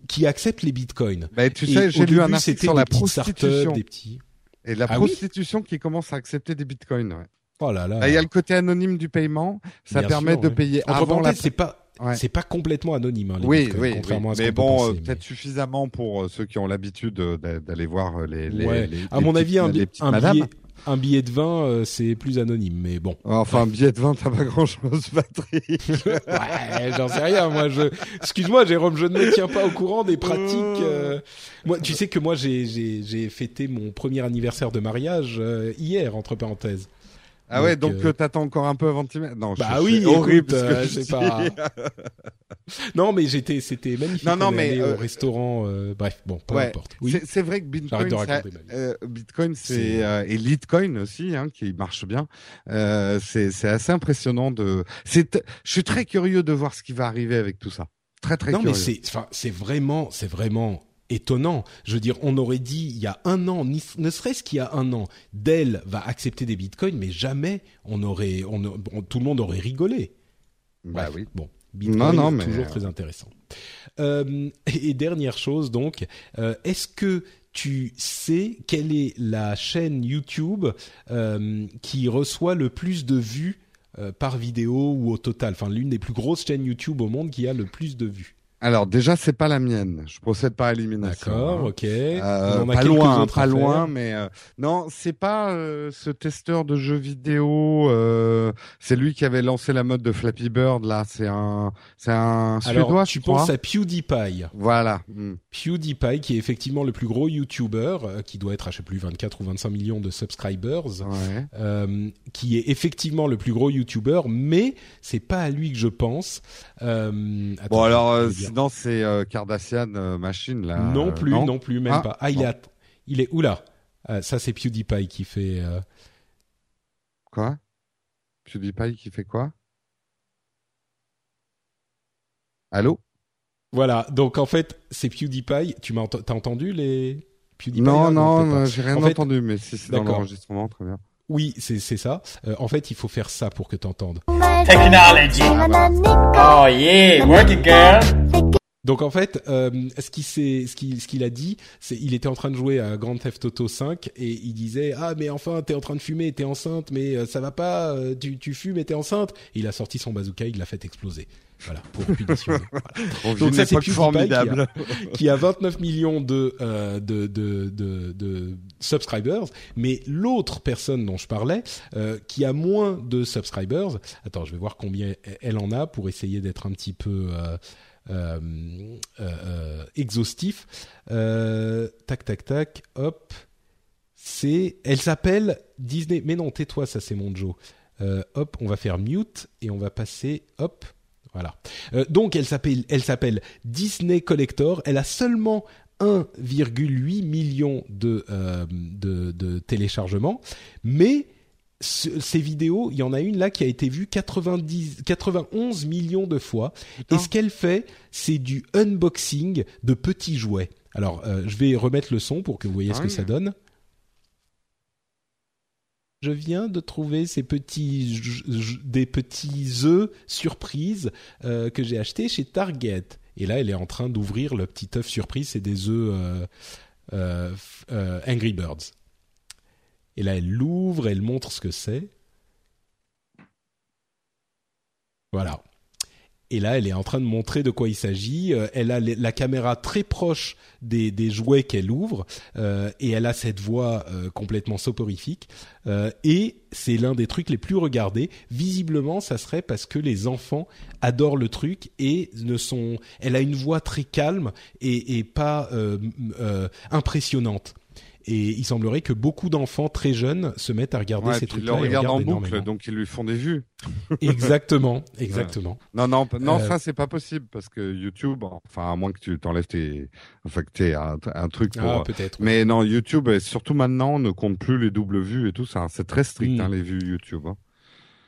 qui accepte les bitcoins. Bah, tu sais, j'ai lu un article sur la prostitution. des petits. Et la Ah prostitution qui commence à accepter des bitcoins. ouais. Oh là là. Bah, Il y a le côté anonyme du paiement. Ça Bien permet sûr, de ouais. payer Entre avant la c'est pas Ouais. c'est pas complètement anonyme. Hein, les Oui, oui, contrairement oui. à ce mais peut bon, euh, mais- peut-être suffisamment pour euh, ceux qui ont l'habitude euh, d'a- d'aller voir les, les, Ouais. les- à les mon petites- avis, un, les un billet, un billet de vin, euh, c'est plus anonyme, mais bon. Enfin, un billet de vin, t'as pas grand-chose, Patrick. ouais, j'en sais rien. Moi, je, excuse-moi, Jérôme, je ne me tiens pas au courant des pratiques. euh. Moi, tu sais que moi, j'ai, j'ai, j'ai fêté mon premier anniversaire de mariage euh, hier, entre parenthèses. Ah ouais, Donc, euh, euh, t'attends encore un peu avant de. Non, Bah je- oui, c'est horrible. écoute, euh, je pas- Non, mais j'étais, c'était magnifique. Non, non, On mais, euh, au restaurant. euh, bref, bon, peu Ouais, importe. Oui. C'est- vrai que Bitcoin, ça- euh, Bitcoin, C'est- euh, et Litecoin aussi, hein, qui marche bien. Euh, c'est c'est assez impressionnant de. C'est. Je suis très curieux de voir ce qui va arriver avec tout ça. Très très non, curieux. mais c'est, enfin, c'est vraiment, c'est vraiment étonnant. Je veux dire, on aurait dit il y a un an, ne serait-ce qu'il y a un an, Dell va accepter des bitcoins, mais jamais on aurait, on, on- tout le monde aurait rigolé. Bah oui. Bon, Bitcoin, Non, non, mais- toujours très intéressant. Euh, et dernière chose, donc, euh, est-ce que tu sais quelle est la chaîne YouTube euh, qui reçoit le plus de vues euh, par vidéo ou au total? Enfin, l'une des plus grosses chaînes YouTube au monde qui a le plus de vues. Alors déjà, c'est pas la mienne. Je procède par élimination. D'accord, hein. ok. Euh, a pas loin, pas à loin, mais euh, non, c'est pas euh, ce testeur de jeux vidéo. euh, c'est lui qui avait lancé la mode de Flappy Bird. Là, c'est un, c'est un Alors, suédois, tu je crois. penses à PewDiePie. Voilà. Hmm. PewDiePie, qui est effectivement le plus gros YouTuber, euh, qui doit être à je sais plus 24 ou 25 millions de subscribers. Ouais. euh, qui est effectivement le plus gros YouTuber, mais c'est pas à lui que je pense. Euh, attends, Bon alors, euh, c'est euh, Kardashian euh, Machine là. non euh, plus, non, plus, même Ah, pas. Ah, il bon. est, à- il est où là? Ça c'est PewDiePie qui fait. euh, Quoi? PewDiePie qui fait quoi? Allô? Voilà. Donc en fait, c'est PewDiePie. Tu m'as ent- entendu les PewDiePie Non, non, euh, j'ai rien En fait- entendu, mais si c'est dans l'enregistrement, très bien. Oui, c'est c'est ça. Euh, en fait, il faut faire ça pour que t'entendes. Technology. Oh yeah, work it, girl. Donc en fait, euh, ce qu'il s'est- ce qu'il ce qu'il a dit, c'est il était en train de jouer à Grand Theft Auto 5 et il disait ah mais enfin t'es en train de fumer, t'es enceinte, mais euh, ça va pas, euh, tu tu fumes et t'es enceinte. Et il a sorti son bazooka, il l'a fait exploser. Voilà pour punition. Voilà. Donc ça, c'est formidable. qui a 29 millions de, euh, de, de, de, de subscribers, mais l'autre personne dont je parlais, euh, qui a moins de subscribers, attends, je vais voir combien elle en a pour essayer d'être un petit peu euh, exhaustif. Tac, tac, tac, hop. C'est, elle s'appelle Disney. Mais non, tais-toi, ça c'est mon Joe. Hop, on va faire mute et on va passer, hop, voilà. Euh, donc elle s'appelle, elle s'appelle Disney Collector. Elle a seulement 1,8 million de, euh, de, de téléchargements, mais ce- ces vidéos, il y en a une là qui a été vue 90, 91 millions de fois. Et ce qu'elle fait, c'est du unboxing de petits jouets. Alors, euh, je vais remettre le son pour que vous voyez ce Ah que oui. ça donne. Je viens de trouver ces petits, des petits œufs surprises euh, que j'ai achetés chez Target. Et là, elle est en train d'ouvrir le petit œuf surprise. C'est des œufs euh, euh, Angry Birds. Et là, elle l'ouvre, elle montre ce que c'est. Voilà. Et là, elle est en train de montrer de quoi il s'agit. Euh, Elle a la caméra très proche des, jouets qu'elle ouvre euh, et elle a cette voix euh, complètement soporifique. Et c'est l'un des trucs les plus regardés. Visiblement, ça serait parce que les enfants adorent le truc et ne sont. Elle a une voix très calme et, pas impressionnante. Et il semblerait que beaucoup d'enfants très jeunes se mettent à regarder Ouais, ces ils trucs-là. le et regardent en boucle, énormément. donc ils lui font des vues. Exactement, exactement. Non, non, non, Euh, ça c'est pas possible parce que YouTube, enfin à moins que tu t'enlèves tes, enfin que t'aies un, un truc pour. Ah, peut-être. mais non, YouTube, surtout maintenant, ne compte plus les doubles vues et tout ça. C'est très strict Mm. hein, les vues YouTube. hein.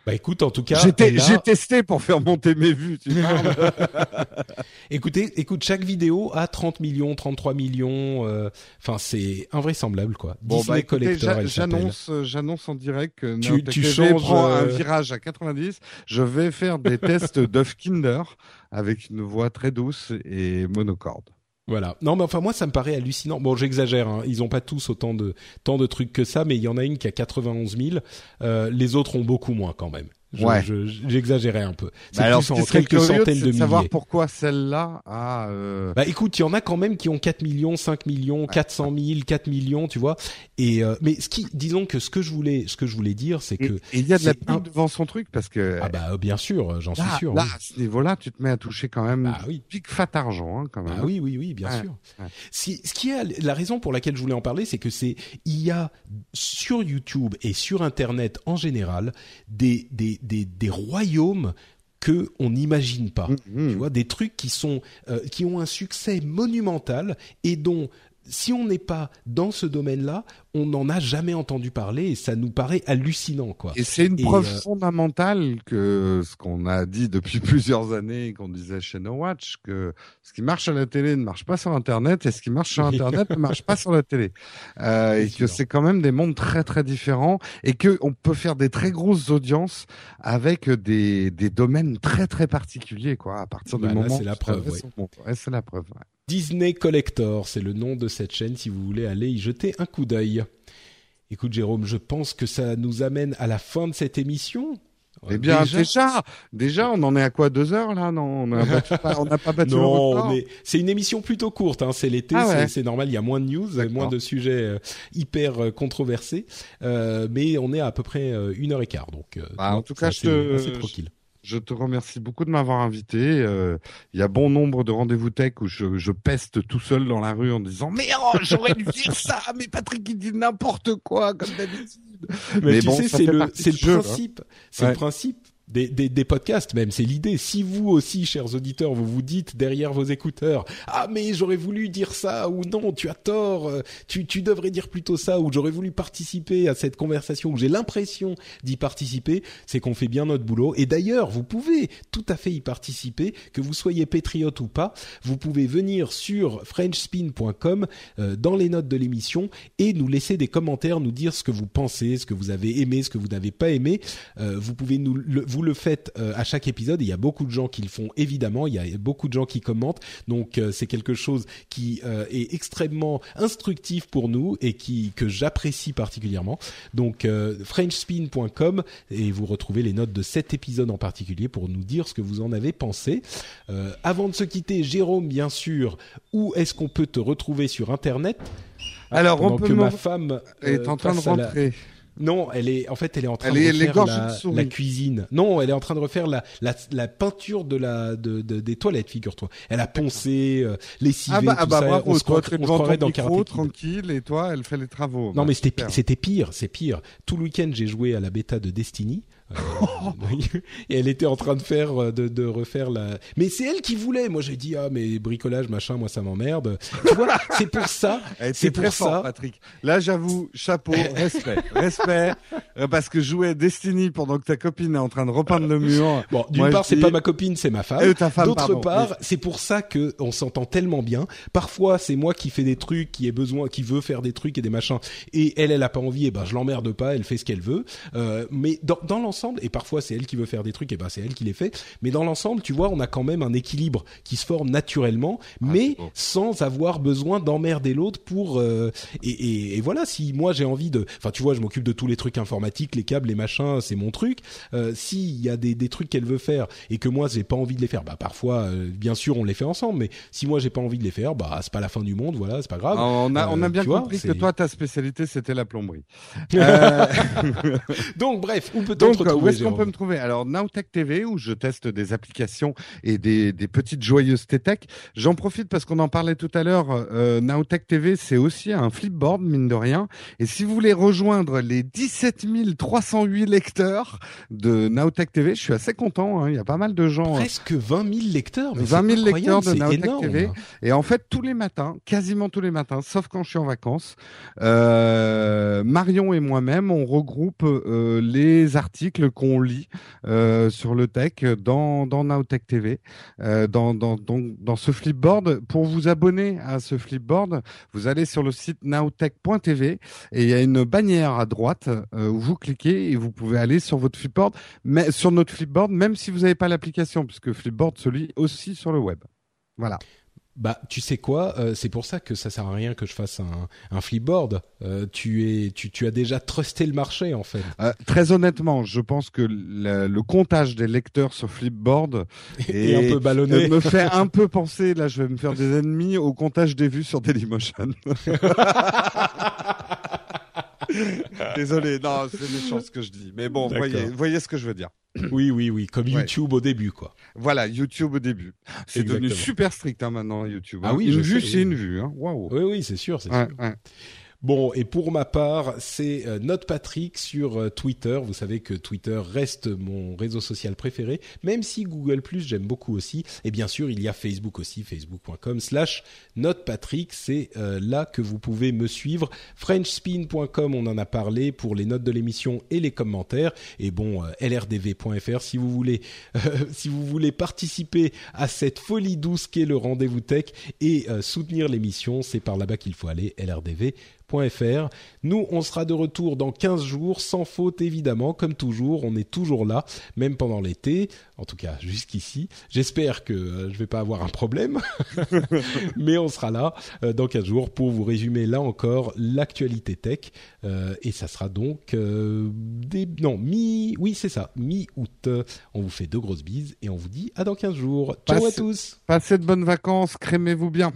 Bah écoute, en tout cas, J'ai testé pour faire monter mes vues. Tu écoutez, écoute, chaque vidéo a 30 millions, 33 millions. euh, Enfin, c'est invraisemblable, quoi. Bon, Disney bah, écoutez, Collector, j'annonce, euh, j'annonce en direct que Tu- tu changes, prend un euh, virage à 90. Je vais faire des tests d'œufs Kinder avec une voix très douce et monocorde. Voilà. Non, mais enfin moi ça me paraît hallucinant. Bon, j'exagère. Hein. Ils ont pas tous autant de tant de trucs que ça, mais il y en a une qui a 91 000. Euh, les autres ont beaucoup moins quand même. Je- Ouais. je- J'exagérais un peu. C'est Bah plus en quelques centaines de de savoir milliers. pourquoi celle-là a. euh, Bah écoute, il y en a quand même qui ont 4 millions, 5 millions, 400 000, 4 millions, tu vois. Et euh, mais ce qui, disons que ce que je voulais, ce que je voulais dire, c'est que il y a de la pub devant son truc parce que ah bah bien sûr, j'en suis sûr. là, oui. à ce niveau-là, tu te mets à toucher quand même Bah oui. pic fat argent hein, quand même. Ah oui, oui, oui, bien Ouais, sûr. ouais. Si, ce qui est la raison pour laquelle je voulais en parler, c'est que c'est il y a sur YouTube et sur Internet en général des des des, des royaumes que on n'imagine pas. Mhm. Tu vois, des trucs qui sont euh, qui ont un succès monumental et dont si on n'est pas dans ce domaine-là, on n'en a jamais entendu parler et ça nous paraît hallucinant, quoi. Et c'est une Et, preuve euh, fondamentale que ce qu'on a dit depuis plusieurs années, qu'on disait chez No Watch, que ce qui marche à la télé ne marche pas sur Internet et ce qui marche sur. Internet ne marche pas sur la télé. Euh, et que c'est quand même des mondes très très différents et que on peut faire des très grosses audiences avec des, des domaines très très particuliers, quoi. À partir Bah, du là, moment c'est la ouais. Ouais, c'est la preuve. Disney Collector, c'est le nom de cette chaîne si vous voulez aller y jeter un coup d'œil. Écoute Jérôme, je pense que ça nous amène à la fin de cette émission. Eh bien, Déjà déjà, déjà, on en est à quoi deux heures là? Non, on n'a pas- battu Non, c'est une émission plutôt courte. Hein. C'est l'été, Ah ouais. c'est- normal. Il y a moins de news, moins de sujets euh, hyper euh, controversés, Euh, mais on est à, à peu près une heure et quart. Donc, Bah, en tout cas, c'est je te- assez tranquille. Je te remercie beaucoup de m'avoir invité. Euh, Il y a bon nombre de rendez-vous tech où je, je peste tout seul dans la rue en disant mais oh, j'aurais dû dire ça, mais Patrick il dit n'importe quoi comme d'habitude. Mais, Mais tu bon, sais, c'est le, hein. principe, c'est Ouais. le principe des, des, des podcasts même. C'est l'idée. Si vous aussi, chers auditeurs, vous vous dites derrière vos écouteurs, ah mais j'aurais voulu dire ça ou non, tu as tort, euh, tu, tu devrais dire plutôt ça ou j'aurais voulu participer à cette conversation ou j'ai l'impression d'y participer, c'est qu'on fait bien notre boulot. Et d'ailleurs, vous pouvez tout à fait y participer, que vous soyez patriote ou pas. Vous pouvez venir sur frenchspin.com euh, dans les notes de l'émission et nous laisser des commentaires, nous dire ce que vous pensez, ce que vous avez aimé, ce que vous n'avez pas aimé. Euh, vous pouvez nous le, le faites euh, à chaque épisode. Et il y a beaucoup de gens qui le font évidemment. Il y a beaucoup de gens qui commentent. Donc euh, c'est quelque chose qui euh, est extrêmement instructif pour nous et qui que j'apprécie particulièrement. Donc frenchspin.com et vous retrouvez les notes de cet épisode en particulier pour nous dire ce que vous en avez pensé. Avant de se quitter, Jérôme, bien sûr, où est-ce qu'on peut te retrouver sur Internet? Alors on peut que ma femme est euh, en train de la- rentrer. Non, elle est en fait elle est en train Elle de est- refaire la, la cuisine. Non, elle est en train de refaire la la, la peinture de la de, de- des toilettes, figure-toi. Elle a poncé, euh, lessivé Ah bah, ah tout bah ça. bravo, on se croirait, on se dans micro, tranquille, et toi elle fait les travaux. Non Bah, mais c'était c'était pire, c'est pire. Tout le week-end j'ai joué à la bêta de Destiny et elle était en train de faire, euh, de, de refaire la. Mais c'est elle qui voulait. Moi, j'ai dit ah mais bricolage machin, moi ça m'emmerde. Tu vois, c'est pour ça. C'est pour ça, Patrick. Là, j'avoue, chapeau, respect, respect, euh, parce que jouer Destiny pendant que ta copine est en train de repeindre le mur. Bon, d'une part, c'est pas ma copine, c'est ma femme. Femme, D'autre part, c'est pour ça que on s'entend tellement bien. Parfois, c'est moi qui fais des trucs, qui ai besoin, qui veut faire des trucs et des machins, et elle, elle a pas envie. Et ben, je l'emmerde pas. Elle fait ce qu'elle veut. Euh, mais dans, dans l'ensemble, et parfois c'est elle qui veut faire des trucs, et ben c'est elle qui les fait. Mais dans l'ensemble, tu vois, on a quand même un équilibre qui se forme naturellement, mais beau. sans avoir besoin d'emmerder l'autre pour. euh, et, et, et voilà, si moi j'ai envie de, enfin tu vois, je m'occupe de tous les trucs informatiques, les câbles, les machins, c'est mon truc. Euh, S'il y a des, des trucs qu'elle veut faire et que moi j'ai pas envie de les faire, bah parfois, euh, bien sûr, on les fait ensemble. Mais si moi j'ai pas envie de les faire, bah c'est pas la fin du monde, voilà, c'est pas grave. On a, on a Euh, bien vois, compris que toi, ta spécialité, c'était la plomberie. Euh, Donc bref, où peut-on te Où est-ce qu'on peut me trouver? Alors, Nowtech TV, où je teste des applications et des, des petites joyeuses tech. J'en profite parce qu'on en parlait tout à l'heure. Euh, Nowtech TV, c'est aussi un flipboard, mine de rien. Et si vous voulez rejoindre les 17 308 lecteurs de Nowtech TV, je suis assez content. hein. Il y a pas mal de gens. euh, Presque 20 000 lecteurs. Mais 20 000 c'est incroyable, lecteurs de Nowtech énorme. TV. Et en fait, tous les matins, quasiment tous les matins, sauf quand je suis en vacances, euh, Marion et moi-même, on regroupe euh, les articles qu'on lit euh, sur le tech dans, dans TV, euh, dans, dans, dans, dans ce flipboard. Pour vous abonner à ce flipboard, vous allez sur le site nowtech.tv et il y a une bannière à droite euh, où vous cliquez et vous pouvez aller sur votre flipboard, mais sur notre flipboard, même si vous n'avez pas l'application, puisque flipboard se lit aussi sur le web. Voilà. Bah, tu sais quoi euh, C'est pour ça que ça sert à rien que je fasse un, un flipboard. Euh, tu es, tu, tu as déjà trusté le marché en fait. Euh, très honnêtement, je pense que le, le comptage des lecteurs sur Flipboard Et un peu ballonné. euh, me fait un peu penser, là je vais me faire des ennemis, au comptage des vues sur Dailymotion. Désolé, non, c'est méchant ce que je dis. Mais bon, voyez, voyez ce que je veux dire. Oui, oui, oui, comme Ouais. YouTube au début, quoi. Voilà, YouTube au début. C'est devenu super strict hein, maintenant, YouTube. Ah hein. oui, une vue, c'est oui. une vue. Hein. Waouh. Oui, oui, c'est sûr, c'est Ouais, sûr. ouais. Bon, et pour ma part, c'est euh, Note Patrick sur euh, Twitter. Vous savez que Twitter reste mon réseau social préféré, même si Google Plus j'aime beaucoup aussi. Et bien sûr, il y a Facebook aussi, facebook.com slash Note Patrick. C'est euh, là que vous pouvez me suivre. Frenchspin.com, on en a parlé pour les notes de l'émission et les commentaires. Et bon, lrdv.fr si vous voulez, si vous voulez participer à cette folie douce qu'est le rendez-vous tech et soutenir l'émission, c'est par là-bas qu'il faut aller. lrdv Nous, on sera de retour dans 15 jours, sans faute évidemment, comme toujours, on est toujours là, même pendant l'été, en tout cas jusqu'ici. J'espère que euh, je vais pas avoir un problème, mais on sera là euh, dans 15 jours pour vous résumer là encore l'actualité tech, Euh, et ça sera donc euh, non mi, oui c'est ça, mi-août. On vous fait deux grosses bises et on vous dit à dans 15 jours. Ciao à tous. Passez de bonnes vacances, crémez-vous bien.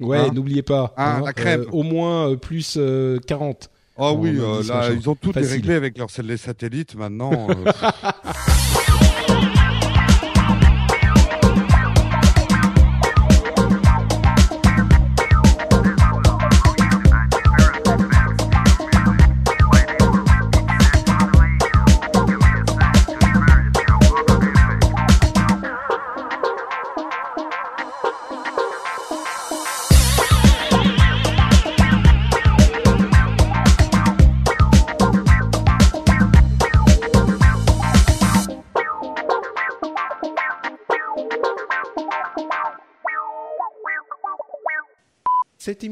Ouais, Hein n'oubliez pas. Ah, la crème. euh, au moins euh, plus euh, 40. Oh On oui, euh, là, machin. ils ont tout déréglé avec leurs les satellites maintenant.